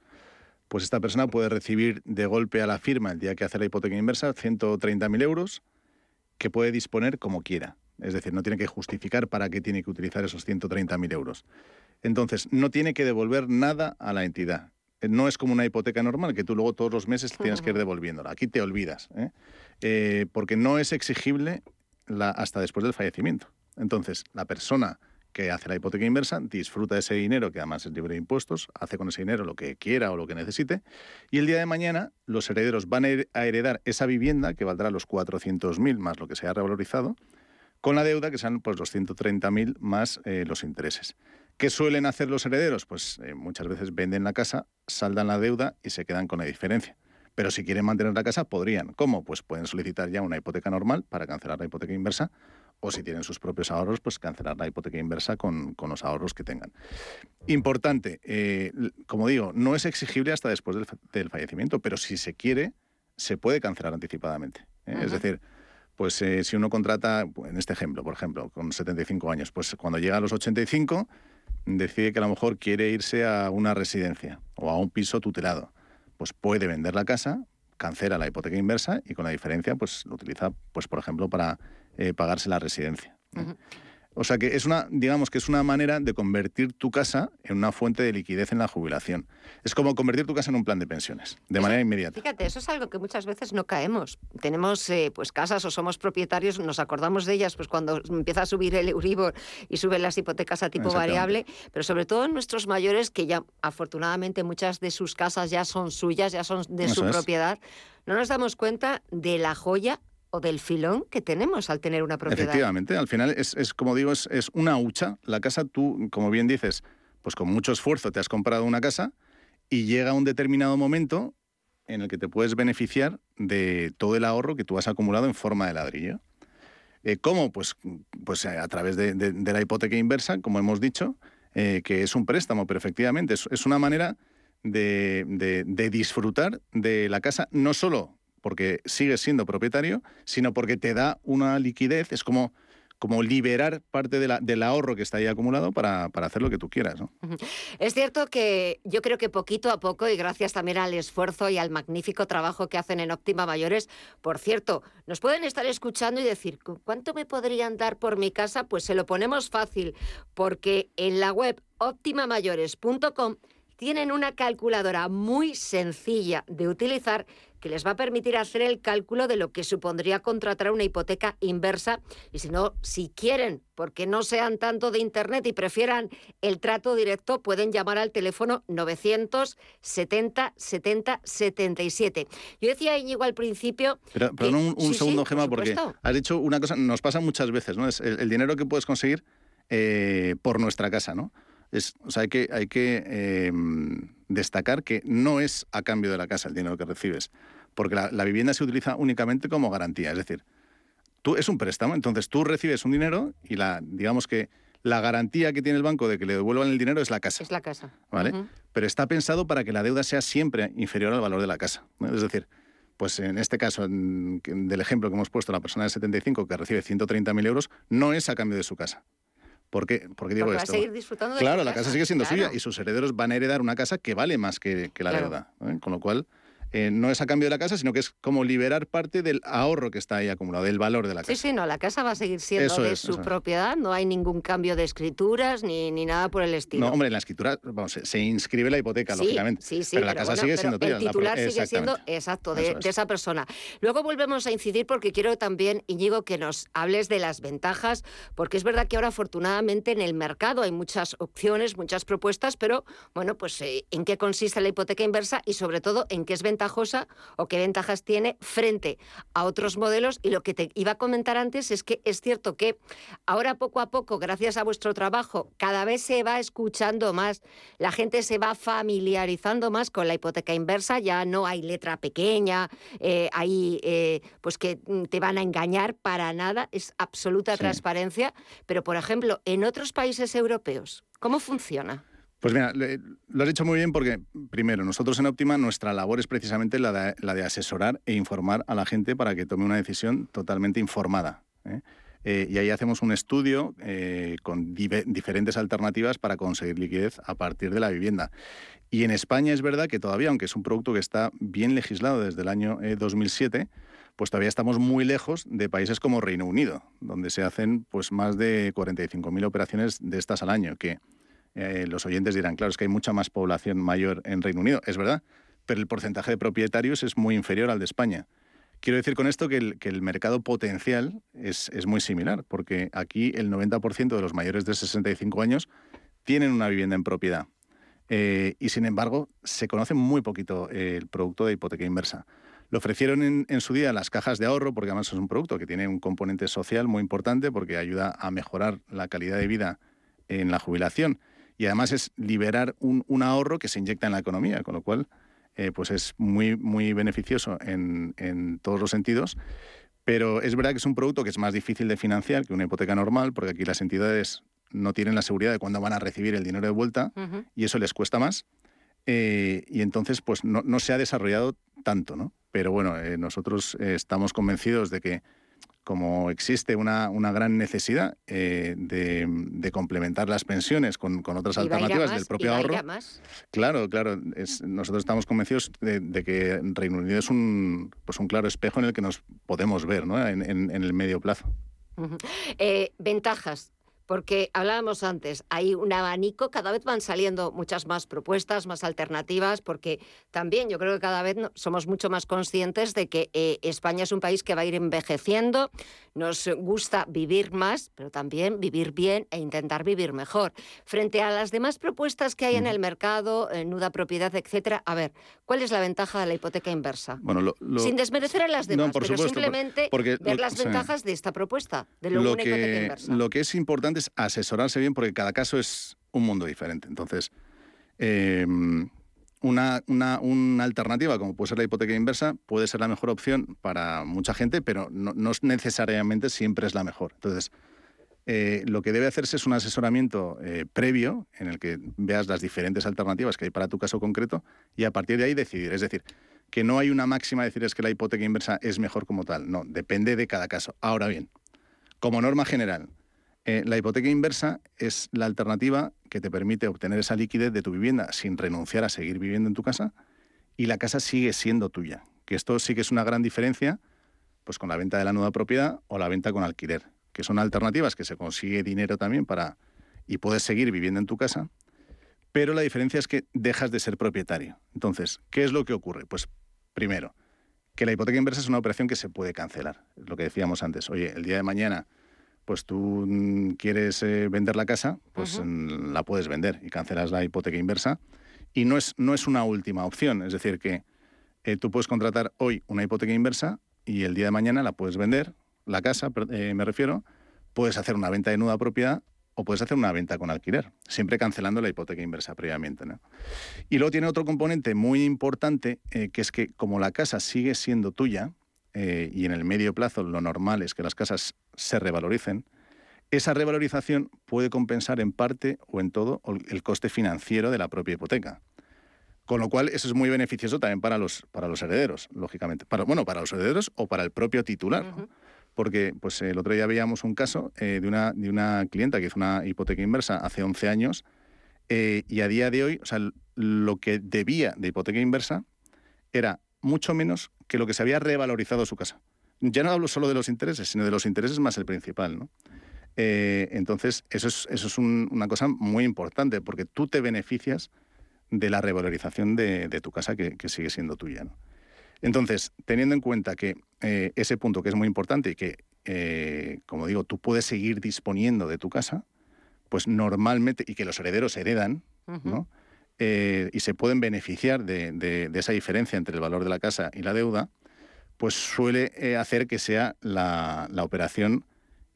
pues esta persona puede recibir de golpe a la firma el día que hace la hipoteca inversa 130.000 euros que puede disponer como quiera. Es decir, no tiene que justificar para qué tiene que utilizar esos 130.000 euros. Entonces, no tiene que devolver nada a la entidad. No es como una hipoteca normal, que tú luego todos los meses tienes que ir devolviéndola. Aquí te olvidas, ¿eh? Eh, porque no es exigible hasta después del fallecimiento. Entonces, la persona que hace la hipoteca inversa, disfruta de ese dinero, que además es libre de impuestos, hace con ese dinero lo que quiera o lo que necesite, y el día de mañana los herederos van a heredar esa vivienda, que valdrá los 400.000 más lo que se ha revalorizado, con la deuda, que sean pues, los 130.000 más eh, los intereses. ¿Qué suelen hacer los herederos? Pues eh, muchas veces venden la casa, saldan la deuda y se quedan con la diferencia. Pero si quieren mantener la casa, podrían. ¿Cómo? Pues pueden solicitar ya una hipoteca normal para cancelar la hipoteca inversa o si tienen sus propios ahorros, pues cancelar la hipoteca inversa con, los ahorros que tengan. Importante, eh, como digo, no es exigible hasta después del, fallecimiento, pero si se quiere, se puede cancelar anticipadamente. ¿eh? Es decir, pues eh, si uno contrata, en este ejemplo, por ejemplo, con 75 años, pues cuando llega a los 85, decide que a lo mejor quiere irse a una residencia o a un piso tutelado, pues puede vender la casa, cancela la hipoteca inversa y con la diferencia, pues lo utiliza, pues por ejemplo, para eh, pagarse la residencia. O sea que es una, digamos que es una manera de convertir tu casa en una fuente de liquidez en la jubilación. Es como convertir tu casa en un plan de pensiones, de manera inmediata. Fíjate, eso es algo que muchas veces no caemos. Tenemos eh, pues casas o somos propietarios, nos acordamos de ellas pues cuando empieza a subir el Euribor y suben las hipotecas a tipo variable, pero sobre todo en nuestros mayores que ya afortunadamente muchas de sus casas ya son suyas, ya son de su propiedad, no nos damos cuenta de la joya o del filón que tenemos al tener una propiedad. Efectivamente, al final es, como digo, es, una hucha. La casa, tú, como bien dices, pues con mucho esfuerzo te has comprado una casa y llega un determinado momento en el que te puedes beneficiar de todo el ahorro que tú has acumulado en forma de ladrillo. Eh, ¿Cómo? Pues, pues a través de, la hipoteca inversa, como hemos dicho, eh, que es un préstamo, pero efectivamente es, es una manera de, de, disfrutar de la casa, no solo porque sigues siendo propietario, sino porque te da una liquidez, es como, como liberar parte del ahorro que está ahí acumulado para, para hacer lo que tú quieras. ¿no? Es cierto que yo creo que poquito a poco, y gracias también al esfuerzo y al magnífico trabajo que hacen en Óptima Mayores, por cierto, nos pueden estar escuchando y decir, ¿cuánto me podrían dar por mi casa? Pues se lo ponemos fácil, porque en la web optimamayores.com tienen una calculadora muy sencilla de utilizar que les va a permitir hacer el cálculo de lo que supondría contratar una hipoteca inversa. Y si no, si quieren, porque no sean tanto de Internet y prefieran el trato directo, pueden llamar al teléfono 970 70 77. Yo decía Íñigo al principio... Pero, un, segundo, Gema, porque has dicho una cosa, nos pasa muchas veces, ¿no? Es el, dinero que puedes conseguir eh, por nuestra casa, ¿no? O sea, hay que, hay que em, destacar que no es a cambio de la casa el dinero que recibes, porque la, vivienda se utiliza únicamente como garantía. Es decir, tú es un préstamo, entonces tú recibes un dinero y la, digamos que la garantía que tiene el banco de que le devuelvan el dinero es la casa. Es la casa. ¿Vale? Pero está pensado para que la deuda sea siempre inferior al valor de la casa. Es decir, pues en este caso, del ejemplo que hemos puesto, la persona de 75 que recibe 130.000 euros, no es a cambio de su casa. ¿Por qué, digo Porque esto? Va a seguir disfrutando de claro, la casa sigue siendo suya y sus herederos van a heredar una casa que vale más que, la deuda. ¿eh? Con lo cual, eh, no es a cambio de la casa, sino que es como liberar parte del ahorro que está ahí acumulado, del valor de la casa. Sí, sí, no, la casa va a seguir siendo de su propiedad, no hay ningún cambio de escrituras ni, ni, nada por el estilo. No, hombre, en la escritura vamos, se, inscribe la hipoteca, lógicamente. Sí, sí, pero la casa sigue siendo tuya. El titular sigue siendo, exacto, de, esa persona. Luego volvemos a incidir porque quiero también, Íñigo, que nos hables de las ventajas, porque es verdad que ahora afortunadamente en el mercado hay muchas opciones, muchas propuestas, pero bueno, pues eh, en qué consiste la hipoteca inversa y sobre todo en qué es ventajosa o qué ventajas tiene frente a otros modelos. Y lo que te iba a comentar antes es que es cierto que ahora poco a poco, gracias a vuestro trabajo, cada vez se va escuchando más, la gente se va familiarizando más con la hipoteca inversa, ya no hay letra pequeña, eh, hay eh, pues que te van a engañar para nada, es absoluta transparencia. Pero, por ejemplo, en otros países europeos, ¿cómo funciona? Pues mira, lo has dicho muy bien porque, primero, nosotros en Optima nuestra labor es precisamente la de, asesorar e informar a la gente para que tome una decisión totalmente informada. ¿eh? Eh, y ahí hacemos un estudio eh, con diferentes alternativas para conseguir liquidez a partir de la vivienda. Y en España es verdad que todavía, aunque es un producto que está bien legislado desde el año 2007, pues todavía estamos muy lejos de países como Reino Unido, donde se hacen pues más de 45.000 operaciones de estas al año, que eh, los oyentes dirán, claro, es que hay mucha más población mayor en Reino Unido, es verdad, pero el porcentaje de propietarios es muy inferior al de España. Quiero decir con esto que el, mercado potencial es, muy similar, porque aquí el 90% de los mayores de 65 años tienen una vivienda en propiedad. Eh, y sin embargo, se conoce muy poquito el producto de hipoteca inversa. Lo ofrecieron en, su día las cajas de ahorro, porque además es un producto que tiene un componente social muy importante, porque ayuda a mejorar la calidad de vida en la jubilación y además es liberar un, ahorro que se inyecta en la economía, con lo cual eh, pues es muy, muy beneficioso en, todos los sentidos. Pero es verdad que es un producto que es más difícil de financiar que una hipoteca normal, porque aquí las entidades no tienen la seguridad de cuándo van a recibir el dinero de vuelta y eso les cuesta más. Eh, y entonces, pues no, se ha desarrollado tanto, ¿no? Pero bueno, eh, nosotros estamos convencidos de que como existe una, una gran necesidad eh, de, complementar las pensiones con, otras alternativas del propio ahorro. Claro, claro. nosotros estamos convencidos de, que Reino Unido es un, pues un claro espejo en el que nos podemos ver ¿no? en, el medio plazo. Eh, ventajas porque hablábamos antes, hay un abanico, cada vez van saliendo muchas más propuestas, más alternativas, porque también yo creo que cada vez somos mucho más conscientes de que eh, España es un país que va a ir envejeciendo, nos gusta vivir más, pero también vivir bien e intentar vivir mejor. Frente a las demás propuestas que hay en el mercado, en nuda propiedad, etcétera, a ver, ¿cuál es la ventaja de la hipoteca inversa? Bueno, Sin desmerecer a las demás, pero simplemente ver las ventajas de esta propuesta, de lo, lo que, hipoteca inversa. Lo que es importante asesorarse bien porque cada caso es un mundo diferente. Entonces, em, una, una, alternativa como puede ser la hipoteca inversa puede ser la mejor opción para mucha gente, pero no, necesariamente siempre es la mejor. Entonces, eh, lo que debe hacerse es un asesoramiento eh, previo en el que veas las diferentes alternativas que hay para tu caso concreto y a partir de ahí decidir. Es decir, que no hay una máxima de decir es que la hipoteca inversa es mejor como tal. No, depende de cada caso. Ahora bien, como norma general, eh, la hipoteca inversa es la alternativa que te permite obtener esa liquidez de tu vivienda sin renunciar a seguir viviendo en tu casa y la casa sigue siendo tuya. Que esto sí que es una gran diferencia pues con la venta de la nueva propiedad o la venta con alquiler, que son alternativas que se consigue dinero también para y puedes seguir viviendo en tu casa, pero la diferencia es que dejas de ser propietario. Entonces, ¿qué es lo que ocurre? Pues primero, que la hipoteca inversa es una operación que se puede cancelar. Lo que decíamos antes, oye, el día de mañana pues tú mm, quieres eh, vender la casa, pues la puedes vender y cancelas la hipoteca inversa. Y no es, no es una última opción, es decir, que eh, tú puedes contratar hoy una hipoteca inversa y el día de mañana la puedes vender, la casa, eh, me refiero, puedes hacer una venta de nueva propiedad o puedes hacer una venta con alquiler, siempre cancelando la hipoteca inversa previamente. Y luego tiene otro componente muy importante, que es que como la casa sigue siendo tuya, y en el medio plazo lo normal es que las casas se revaloricen, esa revalorización puede compensar en parte o en todo el coste financiero de la propia hipoteca. Con lo cual, eso es muy beneficioso también para los, para los herederos, lógicamente. Para, bueno, para los herederos o para el propio titular. Porque pues, el otro día veíamos un caso eh, de, una, de una clienta que hizo una hipoteca inversa hace 11 años eh, y a día de hoy, o sea, lo que debía de hipoteca inversa era mucho menos que lo que se había revalorizado su casa ya no hablo solo de los intereses, sino de los intereses más el principal, ¿no? Eh, entonces, eso es, eso es una cosa muy importante, porque tú te beneficias de la revalorización de, tu casa que, sigue siendo tuya. ¿no? Entonces, teniendo en cuenta que eh, ese punto que es muy importante y que, eh, como digo, tú puedes seguir disponiendo de tu casa, pues normalmente, y que los herederos heredan, ¿no? Y se pueden beneficiar de, de, esa diferencia entre el valor de la casa y la deuda, pues suele eh, hacer que sea la, operación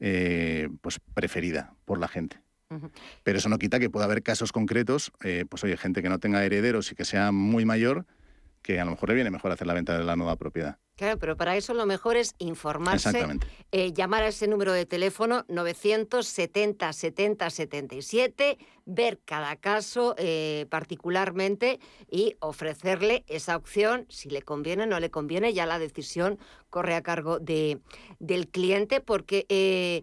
eh, pues preferida por la gente. Pero eso no quita que pueda haber casos concretos, eh, pues oye, gente que no tenga herederos y que sea muy mayor, que a lo mejor le viene mejor hacer la venta de la nueva propiedad. Claro, pero para eso lo mejor es informarse, eh, llamar a ese número de teléfono 970 70 77, ver cada caso eh, particularmente y ofrecerle esa opción, si le conviene o no le conviene, ya la decisión corre a cargo de, del cliente, porque eh,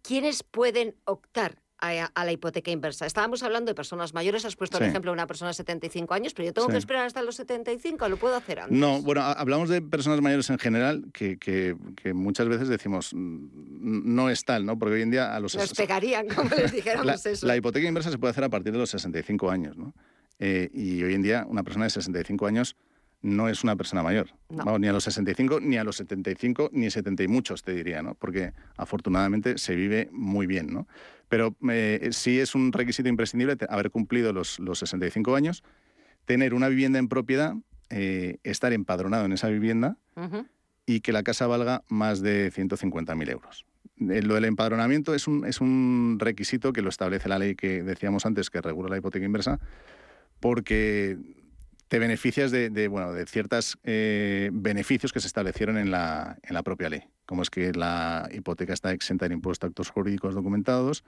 ¿quiénes pueden optar a, la hipoteca inversa. Estábamos hablando de personas mayores, has puesto el ejemplo de una persona de 75 años, pero yo tengo que esperar hasta los 75, ¿lo puedo hacer antes? No, bueno, hablamos de personas mayores en general, que, que, muchas veces decimos, no es tal, ¿no? Porque hoy en día a los... Nos pegarían, como les dijéramos la, eso. La hipoteca inversa se puede hacer a partir de los 65 años, ¿no? Eh, y hoy en día una persona de 65 años no es una persona mayor. ni a los 65, ni a los 75, ni a 70 y muchos, te diría, ¿no? Porque afortunadamente se vive muy bien, ¿no? Pero eh, sí es un requisito imprescindible haber cumplido los, los 65 años, tener una vivienda en propiedad, eh, estar empadronado en esa vivienda y que la casa valga más de 150.000 euros. Eh, lo del empadronamiento es un, es un requisito que lo establece la ley que decíamos antes, que regula la hipoteca inversa, porque te beneficias de, bueno, de ciertos beneficios que se establecieron en la, en la propia ley como es que la hipoteca está exenta de impuesto a actos jurídicos documentados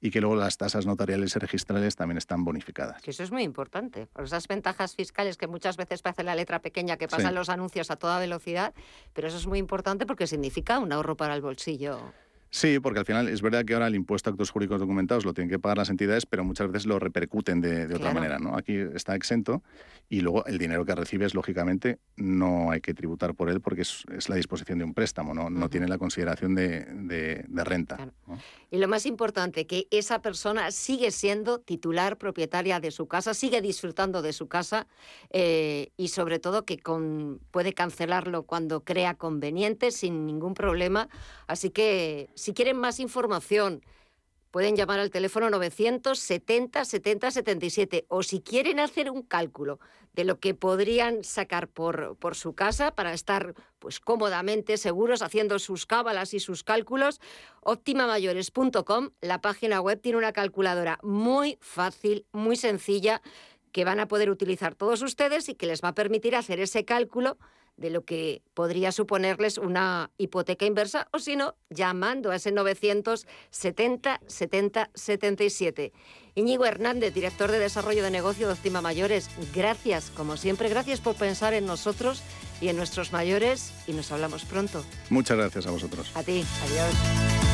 y que luego las tasas notariales y registrales también están bonificadas. Que eso es muy importante, por esas ventajas fiscales que muchas veces parece la letra pequeña que pasan los anuncios a toda velocidad, pero eso es muy importante porque significa un ahorro para el bolsillo. Sí, porque al final es verdad que ahora el impuesto a actos jurídicos documentados lo tienen que pagar las entidades, pero muchas veces lo repercuten de, otra manera. ¿no? Aquí está exento y luego el dinero que recibes, lógicamente, no hay que tributar por él porque es, la disposición de un préstamo, no, no tiene la consideración de, renta. Y lo más importante, que esa persona sigue siendo titular propietaria de su casa, sigue disfrutando de su casa eh, y sobre todo que con, puede cancelarlo cuando crea conveniente sin ningún problema. Así que si quieren más información, pueden llamar al teléfono 970 70 77 o si quieren hacer un cálculo de lo que podrían sacar por, por su casa para estar pues cómodamente seguros haciendo sus cábalas y sus cálculos, optimamayores.com, la página web tiene una calculadora muy fácil, muy sencilla que van a poder utilizar todos ustedes y que les va a permitir hacer ese cálculo de lo que podría suponerles una hipoteca inversa o si no, llamando a ese 970 70 77. Íñigo Hernández, director de Desarrollo de Negocio de Optima Mayores, gracias, como siempre, gracias por pensar en nosotros y en nuestros mayores y nos hablamos pronto. Muchas gracias a vosotros. A ti, adiós.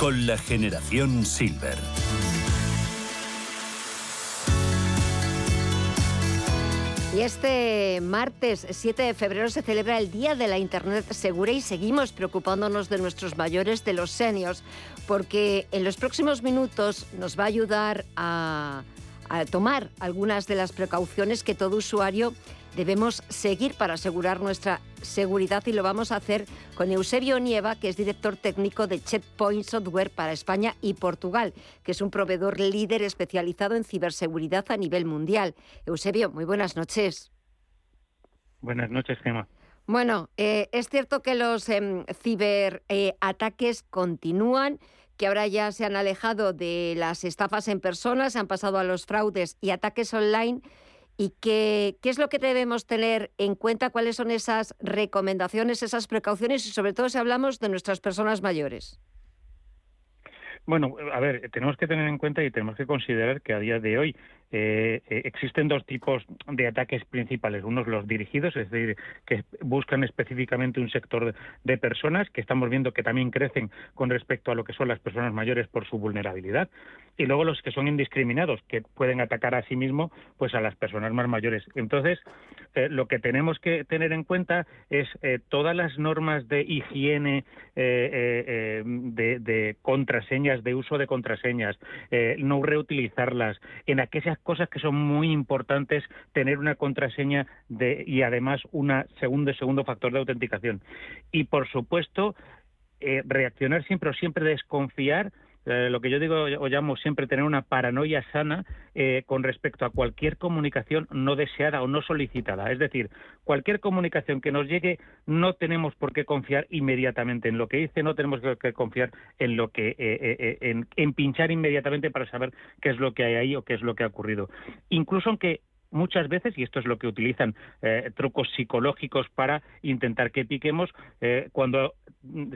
con la generación Silver. Y este martes 7 de febrero se celebra el Día de la Internet Segura y seguimos preocupándonos de nuestros mayores, de los seniors, porque en los próximos minutos nos va a ayudar a, a tomar algunas de las precauciones que todo usuario debemos seguir para asegurar nuestra seguridad y lo vamos a hacer con Eusebio Nieva, que es director técnico de Checkpoint Software para España y Portugal, que es un proveedor líder especializado en ciberseguridad a nivel mundial. Eusebio, muy buenas noches. Buenas noches, Gemma. Bueno, eh, es cierto que los em, ciberataques continúan que ahora ya se han alejado de las estafas en personas, se han pasado a los fraudes y ataques online y qué, es lo que debemos tener en cuenta, cuáles son esas recomendaciones, esas precauciones y sobre todo si hablamos de nuestras personas mayores. Bueno, a ver, tenemos que tener en cuenta y tenemos que considerar que a día de hoy eh, eh, existen dos tipos de ataques principales. Unos los dirigidos, es decir, que buscan específicamente un sector de personas, que estamos viendo que también crecen con respecto a lo que son las personas mayores por su vulnerabilidad. Y luego los que son indiscriminados, que pueden atacar a sí mismo pues a las personas más mayores. Entonces, eh, lo que tenemos que tener en cuenta es todas las normas de higiene, de, de, contraseñas, de uso de contraseñas, no reutilizarlas, en aquellas cosas que son muy importantes tener una contraseña de, y además una segundo segundo factor de autenticación. Y por supuesto, eh, reaccionar siempre o siempre desconfiar eh, lo que yo digo o llamo siempre tener una paranoia sana eh, con respecto a cualquier comunicación no deseada o no solicitada. Es decir, cualquier comunicación que nos llegue no tenemos por qué confiar inmediatamente en lo que dice, no tenemos que confiar en lo que eh, en, en pinchar inmediatamente para saber qué es lo que hay ahí o qué es lo que ha ocurrido. Incluso aunque muchas veces, y esto es lo que utilizan eh, trucos psicológicos para intentar que piquemos, eh, cuando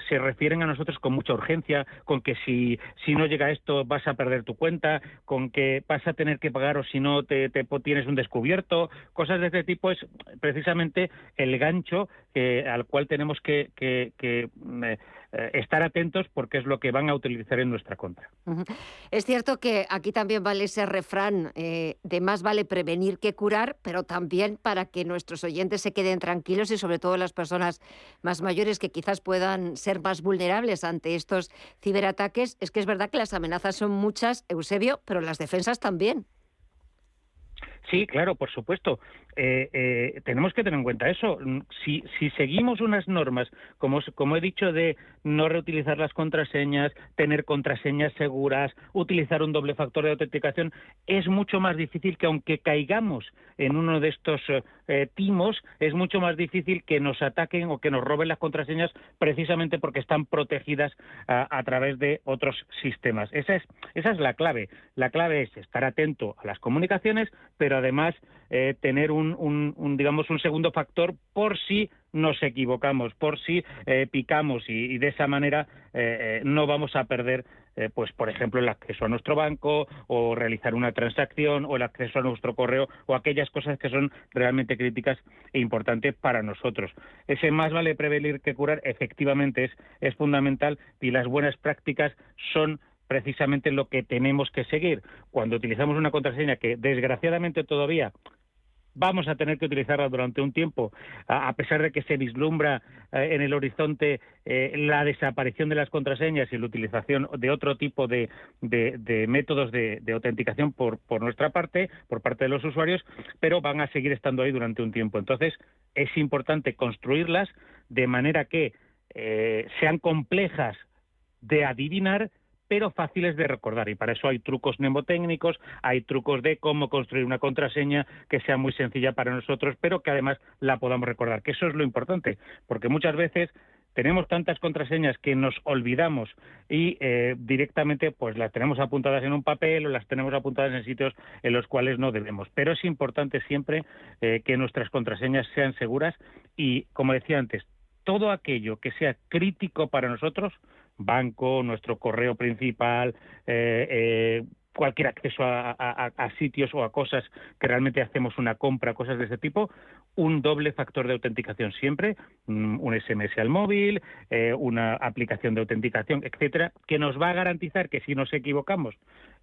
se refieren a nosotros con mucha urgencia, con que si, si no llega esto vas a perder tu cuenta, con que vas a tener que pagar o si no te, tienes un descubierto, cosas de este tipo es precisamente el gancho eh, al cual tenemos que, que, que eh, estar atentos porque es lo que van a utilizar en nuestra contra. Es cierto que aquí también vale ese refrán eh, de más vale prevenir que curar, pero también para que nuestros oyentes se queden tranquilos y sobre todo las personas más mayores que quizás puedan ser más vulnerables ante estos ciberataques, es que es verdad que las amenazas son muchas, Eusebio, pero las defensas también. Sí, claro, por supuesto. Eh, eh, tenemos que tener en cuenta eso. Si, si seguimos unas normas, como, como he dicho, de no reutilizar las contraseñas, tener contraseñas seguras, utilizar un doble factor de autenticación, es mucho más difícil que aunque caigamos en uno de estos eh, timos, es mucho más difícil que nos ataquen o que nos roben las contraseñas precisamente porque están protegidas a, través de otros sistemas. Esa es, esa es la clave. La clave es estar atento a las comunicaciones, pero además eh, tener un, digamos, un segundo factor por si nos equivocamos, por si eh, picamos y, de esa manera eh, no vamos a perder, pues por ejemplo, el acceso a nuestro banco o realizar una transacción o el acceso a nuestro correo o aquellas cosas que son realmente críticas e importantes para nosotros. Ese más vale prevenir que curar efectivamente es, es fundamental y las buenas prácticas son precisamente lo que tenemos que seguir. Cuando utilizamos una contraseña que desgraciadamente todavía vamos a tener que utilizarla durante un tiempo, a pesar de que se vislumbra eh, en el horizonte eh, la desaparición de las contraseñas y la utilización de otro tipo de, métodos de, autenticación por, nuestra parte, por parte de los usuarios, pero van a seguir estando ahí durante un tiempo. Entonces, es importante construirlas de manera que eh, sean complejas de adivinar, pero fáciles de recordar. Y para eso hay trucos mnemotécnicos, hay trucos de cómo construir una contraseña que sea muy sencilla para nosotros, pero que además la podamos recordar, que eso es lo importante, porque muchas veces tenemos tantas contraseñas que nos olvidamos y eh, directamente pues las tenemos apuntadas en un papel o las tenemos apuntadas en sitios en los cuales no debemos. Pero es importante siempre eh, que nuestras contraseñas sean seguras y, como decía antes, todo aquello que sea crítico para nosotros, banco, nuestro correo principal, eh, cualquier acceso a, sitios o a cosas que realmente hacemos una compra, cosas de ese tipo, un doble factor de autenticación siempre, mm, un SMS al móvil, eh, una aplicación de autenticación, etcétera, que nos va a garantizar que si nos equivocamos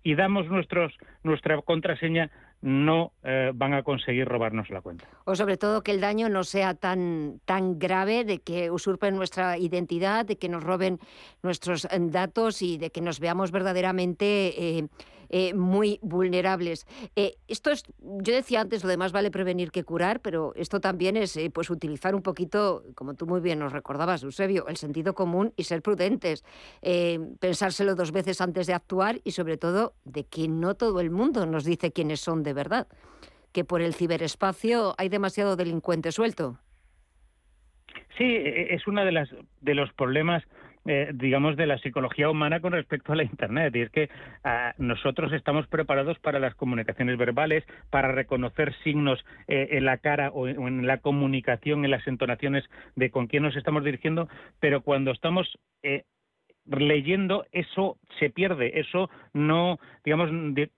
y damos nuestros, nuestra contraseña, no eh, van a conseguir robarnos la cuenta. O sobre todo que el daño no sea tan, tan grave de que usurpen nuestra identidad, de que nos roben nuestros eh, datos y de que nos veamos verdaderamente eh, muy vulnerables. Eh, esto es, yo decía antes, lo demás vale prevenir que curar, pero esto también es eh, pues utilizar un poquito, como tú muy bien nos recordabas, Eusebio, el sentido común y ser prudentes, pensárselo dos veces antes de actuar y sobre todo de que no todo el mundo nos dice quiénes son de verdad, que por el ciberespacio hay demasiado delincuente suelto. Sí, e, es uno de, las, de los problemas eh, digamos, de la psicología humana con respecto a la Internet. Y es que ah, nosotros estamos preparados para las comunicaciones verbales, para reconocer signos eh, en la cara o en, la comunicación, en las entonaciones de con quién nos estamos dirigiendo, pero cuando estamos eh, leyendo eso se pierde, eso no, digamos,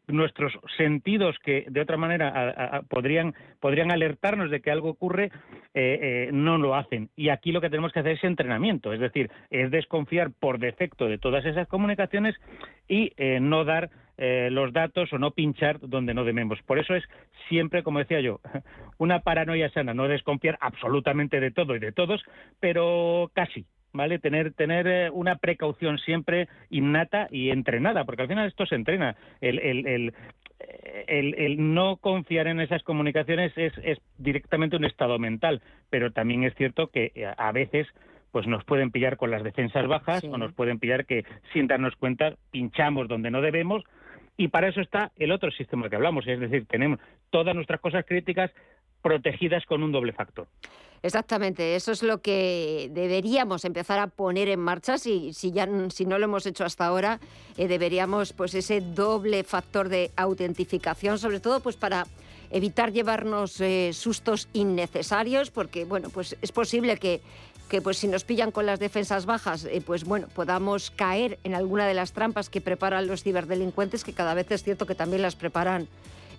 nuestros sentidos que de otra manera podrían, podrían alertarnos de que algo ocurre, eh, eh, no lo hacen. Y aquí lo que tenemos que hacer es entrenamiento, es decir, es desconfiar por defecto de todas esas comunicaciones y eh, no dar los datos o no pinchar donde no debemos. Por eso es siempre, como decía yo, una paranoia sana, no desconfiar absolutamente de todo y de todos, pero casi, ¿vale? Tener, tener eh, una precaución siempre innata y entrenada, porque al final esto se entrena. El, el, el, el, no confiar en esas comunicaciones es, es, directamente un estado mental, pero también es cierto que eh, a veces pues nos pueden pillar con las defensas bajas o nos pueden pillar que sin darnos cuenta pinchamos donde no debemos y para eso está el otro sistema que hablamos, es decir, tenemos todas nuestras cosas críticas protegidas con un doble factor. Exactamente, eso es lo que deberíamos empezar a poner en marcha. Si, si, ya, si no lo hemos hecho hasta ahora, eh, deberíamos pues ese doble factor de autentificación, sobre todo pues para evitar llevarnos eh, sustos innecesarios, porque bueno, pues es posible que, que pues si nos pillan con las defensas bajas, eh, pues bueno, podamos caer en alguna de las trampas que preparan los ciberdelincuentes, que cada vez es cierto que también las preparan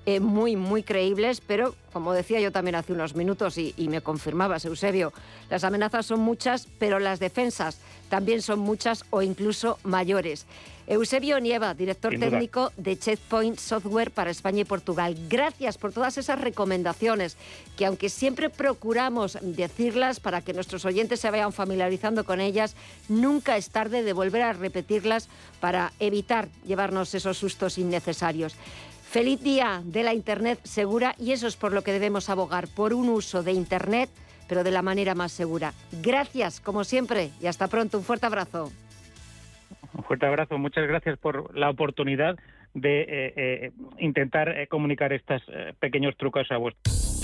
eh, muy, muy creíbles, pero como decía yo también hace unos minutos y, y me confirmabas, Eusebio, las amenazas son muchas, pero las defensas también son muchas o incluso mayores. Eusebio Nieva, director técnico de Checkpoint Software para España y Portugal. Gracias por todas esas recomendaciones que aunque siempre procuramos decirlas para que nuestros oyentes se vayan familiarizando con ellas, nunca es tarde de volver a repetirlas para evitar llevarnos esos sustos innecesarios. Feliz día de la Internet segura y eso es por lo que debemos abogar, por un uso de Internet, pero de la manera más segura. Gracias, como siempre, y hasta pronto. Un fuerte abrazo. Un fuerte abrazo. Muchas gracias por la oportunidad de eh, eh, intentar eh, comunicar estos pequeños trucos a vosotros.